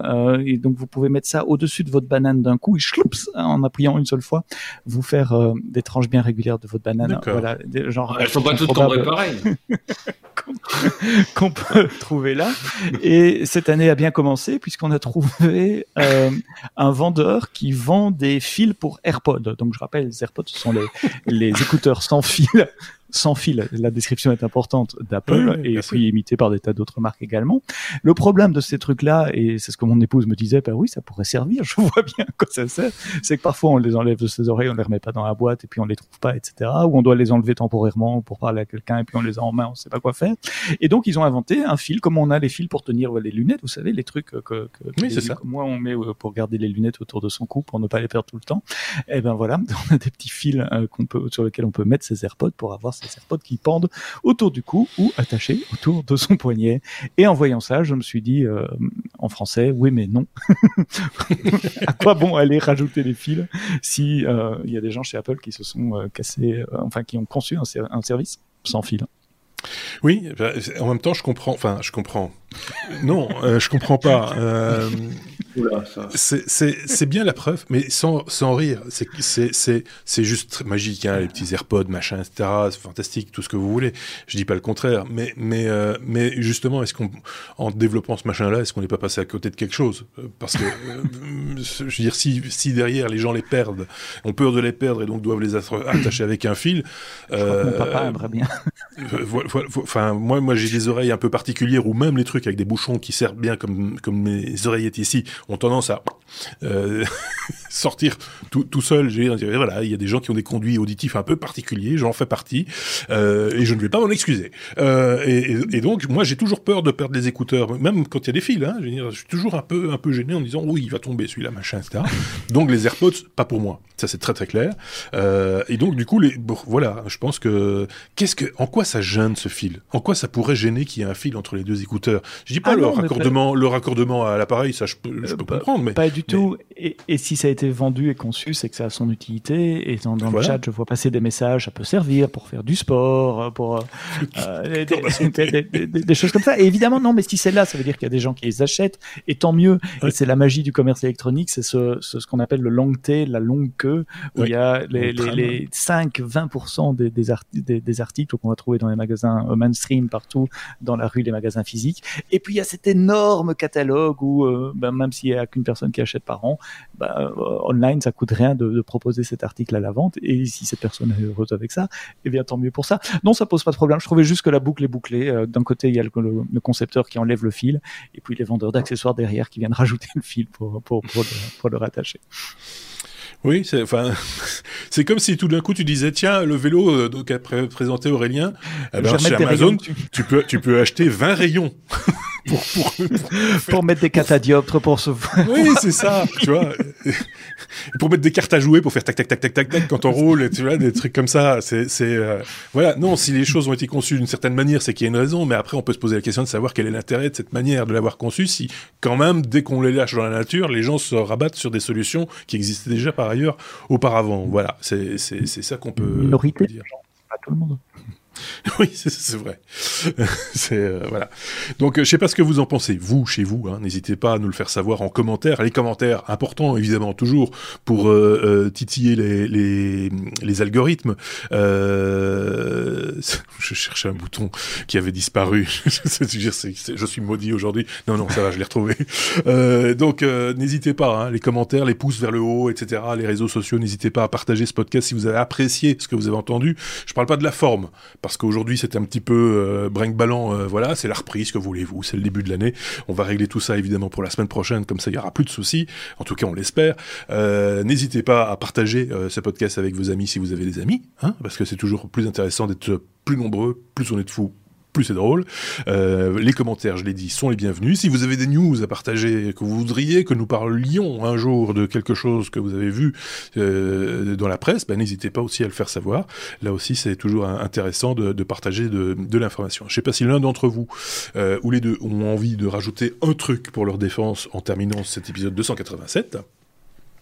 et donc, vous pouvez mettre ça au-dessus de votre banane d'un coup et chloups, en appuyant une seule fois, vous faire euh, des tranches bien régulières de votre banane. Voilà, genre. Elles sont pas toutes tombées pareilles. (laughs) qu'on peut trouver là. Et cette année a bien commencé puisqu'on a trouvé euh, un vendeur qui vend des fils pour AirPods. Donc je rappelle, les AirPods ce sont les, les écouteurs sans fil sans fil. La description est importante d'Apple et puis imitée par des tas d'autres marques également. Le problème de ces trucs-là, et c'est ce que mon épouse me disait, bah oui, ça pourrait servir, (laughs) je vois bien quoi ça sert, c'est que parfois on les enlève de ses oreilles, on les remet pas dans la boîte et puis on les trouve pas, etc. Ou on doit les enlever temporairement pour parler à quelqu'un et puis on les a en main, on sait pas quoi faire. Et donc ils ont inventé un fil, comme on a les fils pour tenir les lunettes, vous savez, les trucs que, que, oui, c'est ça. moi on met euh, pour garder les lunettes autour de son cou pour ne pas les perdre tout le temps. Et eh ben voilà, (laughs) on a des petits fils euh, qu'on peut, sur lesquels on peut mettre ses AirPods pour avoir ses AirPods qui pendent autour du cou ou attachés autour de son poignet. Et en voyant ça, je me suis dit euh, en français, oui mais non. (laughs) à quoi bon aller rajouter des fils si euh, il y a des gens chez Apple qui se sont euh, cassés, enfin qui ont conçu un, un service sans fil? Oui, bah, en même temps, je comprends. Enfin, je comprends. Non, euh, je comprends pas. Euh, c'est bien la preuve, mais sans, sans rire. C'est juste magique, hein, les petits AirPods, machin, etc. C'est fantastique, tout ce que vous voulez. Je dis pas le contraire, mais mais euh, mais justement, est-ce qu'on, en développant ce machin-là, est-ce qu'on n'est pas passé à côté de quelque chose? Parce que je veux dire, si si derrière les gens les perdent, ont peur de les perdre et donc doivent les attacher avec un fil. mon papa aimerait bien. Enfin, moi, moi, j'ai des oreilles un peu particulières ou même les trucs avec des bouchons qui servent bien comme comme mes oreillettes ici ont tendance à euh, (laughs) sortir tout, tout seul. voilà, il y a des gens qui ont des conduits auditifs un peu particuliers, j'en fais partie, euh, et je ne vais pas m'en excuser. Euh, et, donc, moi, j'ai toujours peur de perdre les écouteurs, même quand il y a des fils. Hein, je, dire, je suis toujours un peu un peu gêné en disant oui, il va tomber celui-là, machin, etc. donc les AirPods, pas pour moi. Ça c'est très très clair. Et donc du coup, bon, voilà, je pense que qu'est-ce que, en quoi ça gêne ce fil? En quoi ça pourrait gêner qu'il y ait un fil entre les deux écouteurs? Je dis pas ah le raccordement, le raccordement à l'appareil, ça je peux, je peux comprendre, mais pas du tout. Et, et, si ça a été vendu et conçu, c'est que ça a son utilité. Et dans, dans le chat, je vois passer des messages, ça peut servir pour faire du sport, pour (laughs) euh, euh des, des, des, choses comme ça. Et évidemment, non, mais si c'est là, ça veut dire qu'il y a des gens qui les achètent, et tant mieux. Et c'est la magie du commerce électronique, c'est ce, ce, ce qu'on appelle le long T, la longue queue, où il y a les, les, les 5-20% des, des, des, articles qu'on va trouver dans les magasins euh, mainstream partout, dans la rue, les magasins physiques. Et puis il y a cet énorme catalogue où, euh, ben, même s'il y a qu'une personne qui achète par an, ben, euh, online, ça coûte rien de, proposer cet article à la vente. Et si cette personne est heureuse avec ça, eh bien tant mieux pour ça. Non, ça pose pas de problème. Je trouvais juste que la boucle est bouclée. D'un côté, il y a le, concepteur qui enlève le fil, et puis les vendeurs d'accessoires derrière qui viennent (laughs) rajouter le fil pour le rattacher. Oui, c'est enfin, (laughs) c'est comme si tout d'un coup tu disais tiens le vélo euh, donc a présenté Aurélien, eh ben, chez Amazon tu peux tu peux acheter 20 rayons. (laughs) pour, pour, pour, mettre des catadioptres pour se. oui, c'est ça, tu vois. pour mettre des cartes à jouer, pour faire tac tac tac tac tac tac quand on roule, tu vois, des trucs comme ça. C'est c'est euh... voilà. Non, si les choses ont été conçues d'une certaine manière, c'est qu'il y a une raison. Mais après, on peut se poser la question de savoir quel est l'intérêt de cette manière de l'avoir conçue. Si quand même, dès qu'on les lâche dans la nature, les gens se rabattent sur des solutions qui existaient déjà par ailleurs auparavant. Voilà, c'est ça qu'on peut, Minorité, dire. Pas tout le monde. Oui, (laughs) c'est vrai. (laughs) c'est euh, voilà. Donc, euh, je sais pas ce que vous en pensez, vous, chez vous. Hein, N'hésitez pas à nous le faire savoir en commentaire. Les commentaires, importants évidemment toujours pour euh, titiller les, les, algorithmes. (laughs) je cherchais un bouton qui avait disparu. je suis maudit aujourd'hui. Non, non, ça va, je l'ai retrouvé. donc, n'hésitez pas. Hein, les commentaires, les pouces vers le haut, etc. Les réseaux sociaux, n'hésitez pas à partager ce podcast si vous avez apprécié ce que vous avez entendu. Je parle pas de la forme parce qu'aujourd'hui c'est un petit peu euh, brinque-ballant, euh, voilà, c'est la reprise, que voulez-vous, c'est le début de l'année. On va régler tout ça évidemment pour la semaine prochaine, comme ça il y aura plus de soucis, en tout cas on l'espère. Euh, N'hésitez pas à partager ce podcast avec vos amis si vous avez des amis, hein, parce que c'est toujours plus intéressant d'être plus nombreux, plus on est de fous, plus c'est drôle. Euh, les commentaires, je l'ai dit, sont les bienvenus. Si vous avez des news à partager, que vous voudriez que nous parlions un jour de quelque chose que vous avez vu euh, dans la presse, ben, n'hésitez pas aussi à le faire savoir. Là aussi, c'est toujours intéressant de, partager de, l'information. Je sais pas si l'un d'entre vous euh, ou les deux ont envie de rajouter un truc pour leur défense en terminant cet épisode 287.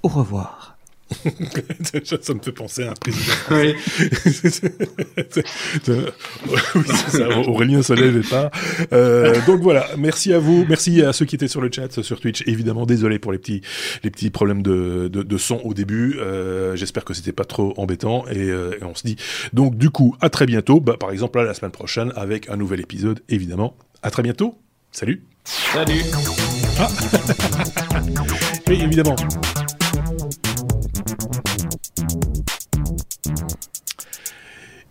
Au revoir. (laughs) ça me fait penser à un président. Oui. (laughs) oui, ça, Aurélien se lève et pas. Euh, donc voilà, merci à vous, merci à ceux qui étaient sur le chat, sur Twitch. Évidemment, désolé pour les petits, les petits problèmes de, de, de son au début. Euh, J'espère que c'était pas trop embêtant et, euh, et, on se dit donc du coup à très bientôt. Bah, par exemple, là, la semaine prochaine avec un nouvel épisode, évidemment. À très bientôt. Salut. Salut. Ah. (laughs) oui, évidemment.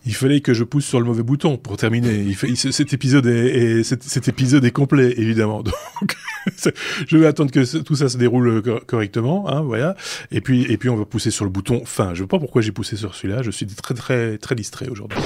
Il fallait que je pousse sur le mauvais bouton pour terminer. Cet épisode est, complet évidemment. (laughs) Je vais attendre que tout ça se déroule correctement, hein. Et puis et puis on va pousser sur le bouton fin. Je ne sais pas pourquoi j'ai poussé sur celui-là. Je suis très très très distrait aujourd'hui.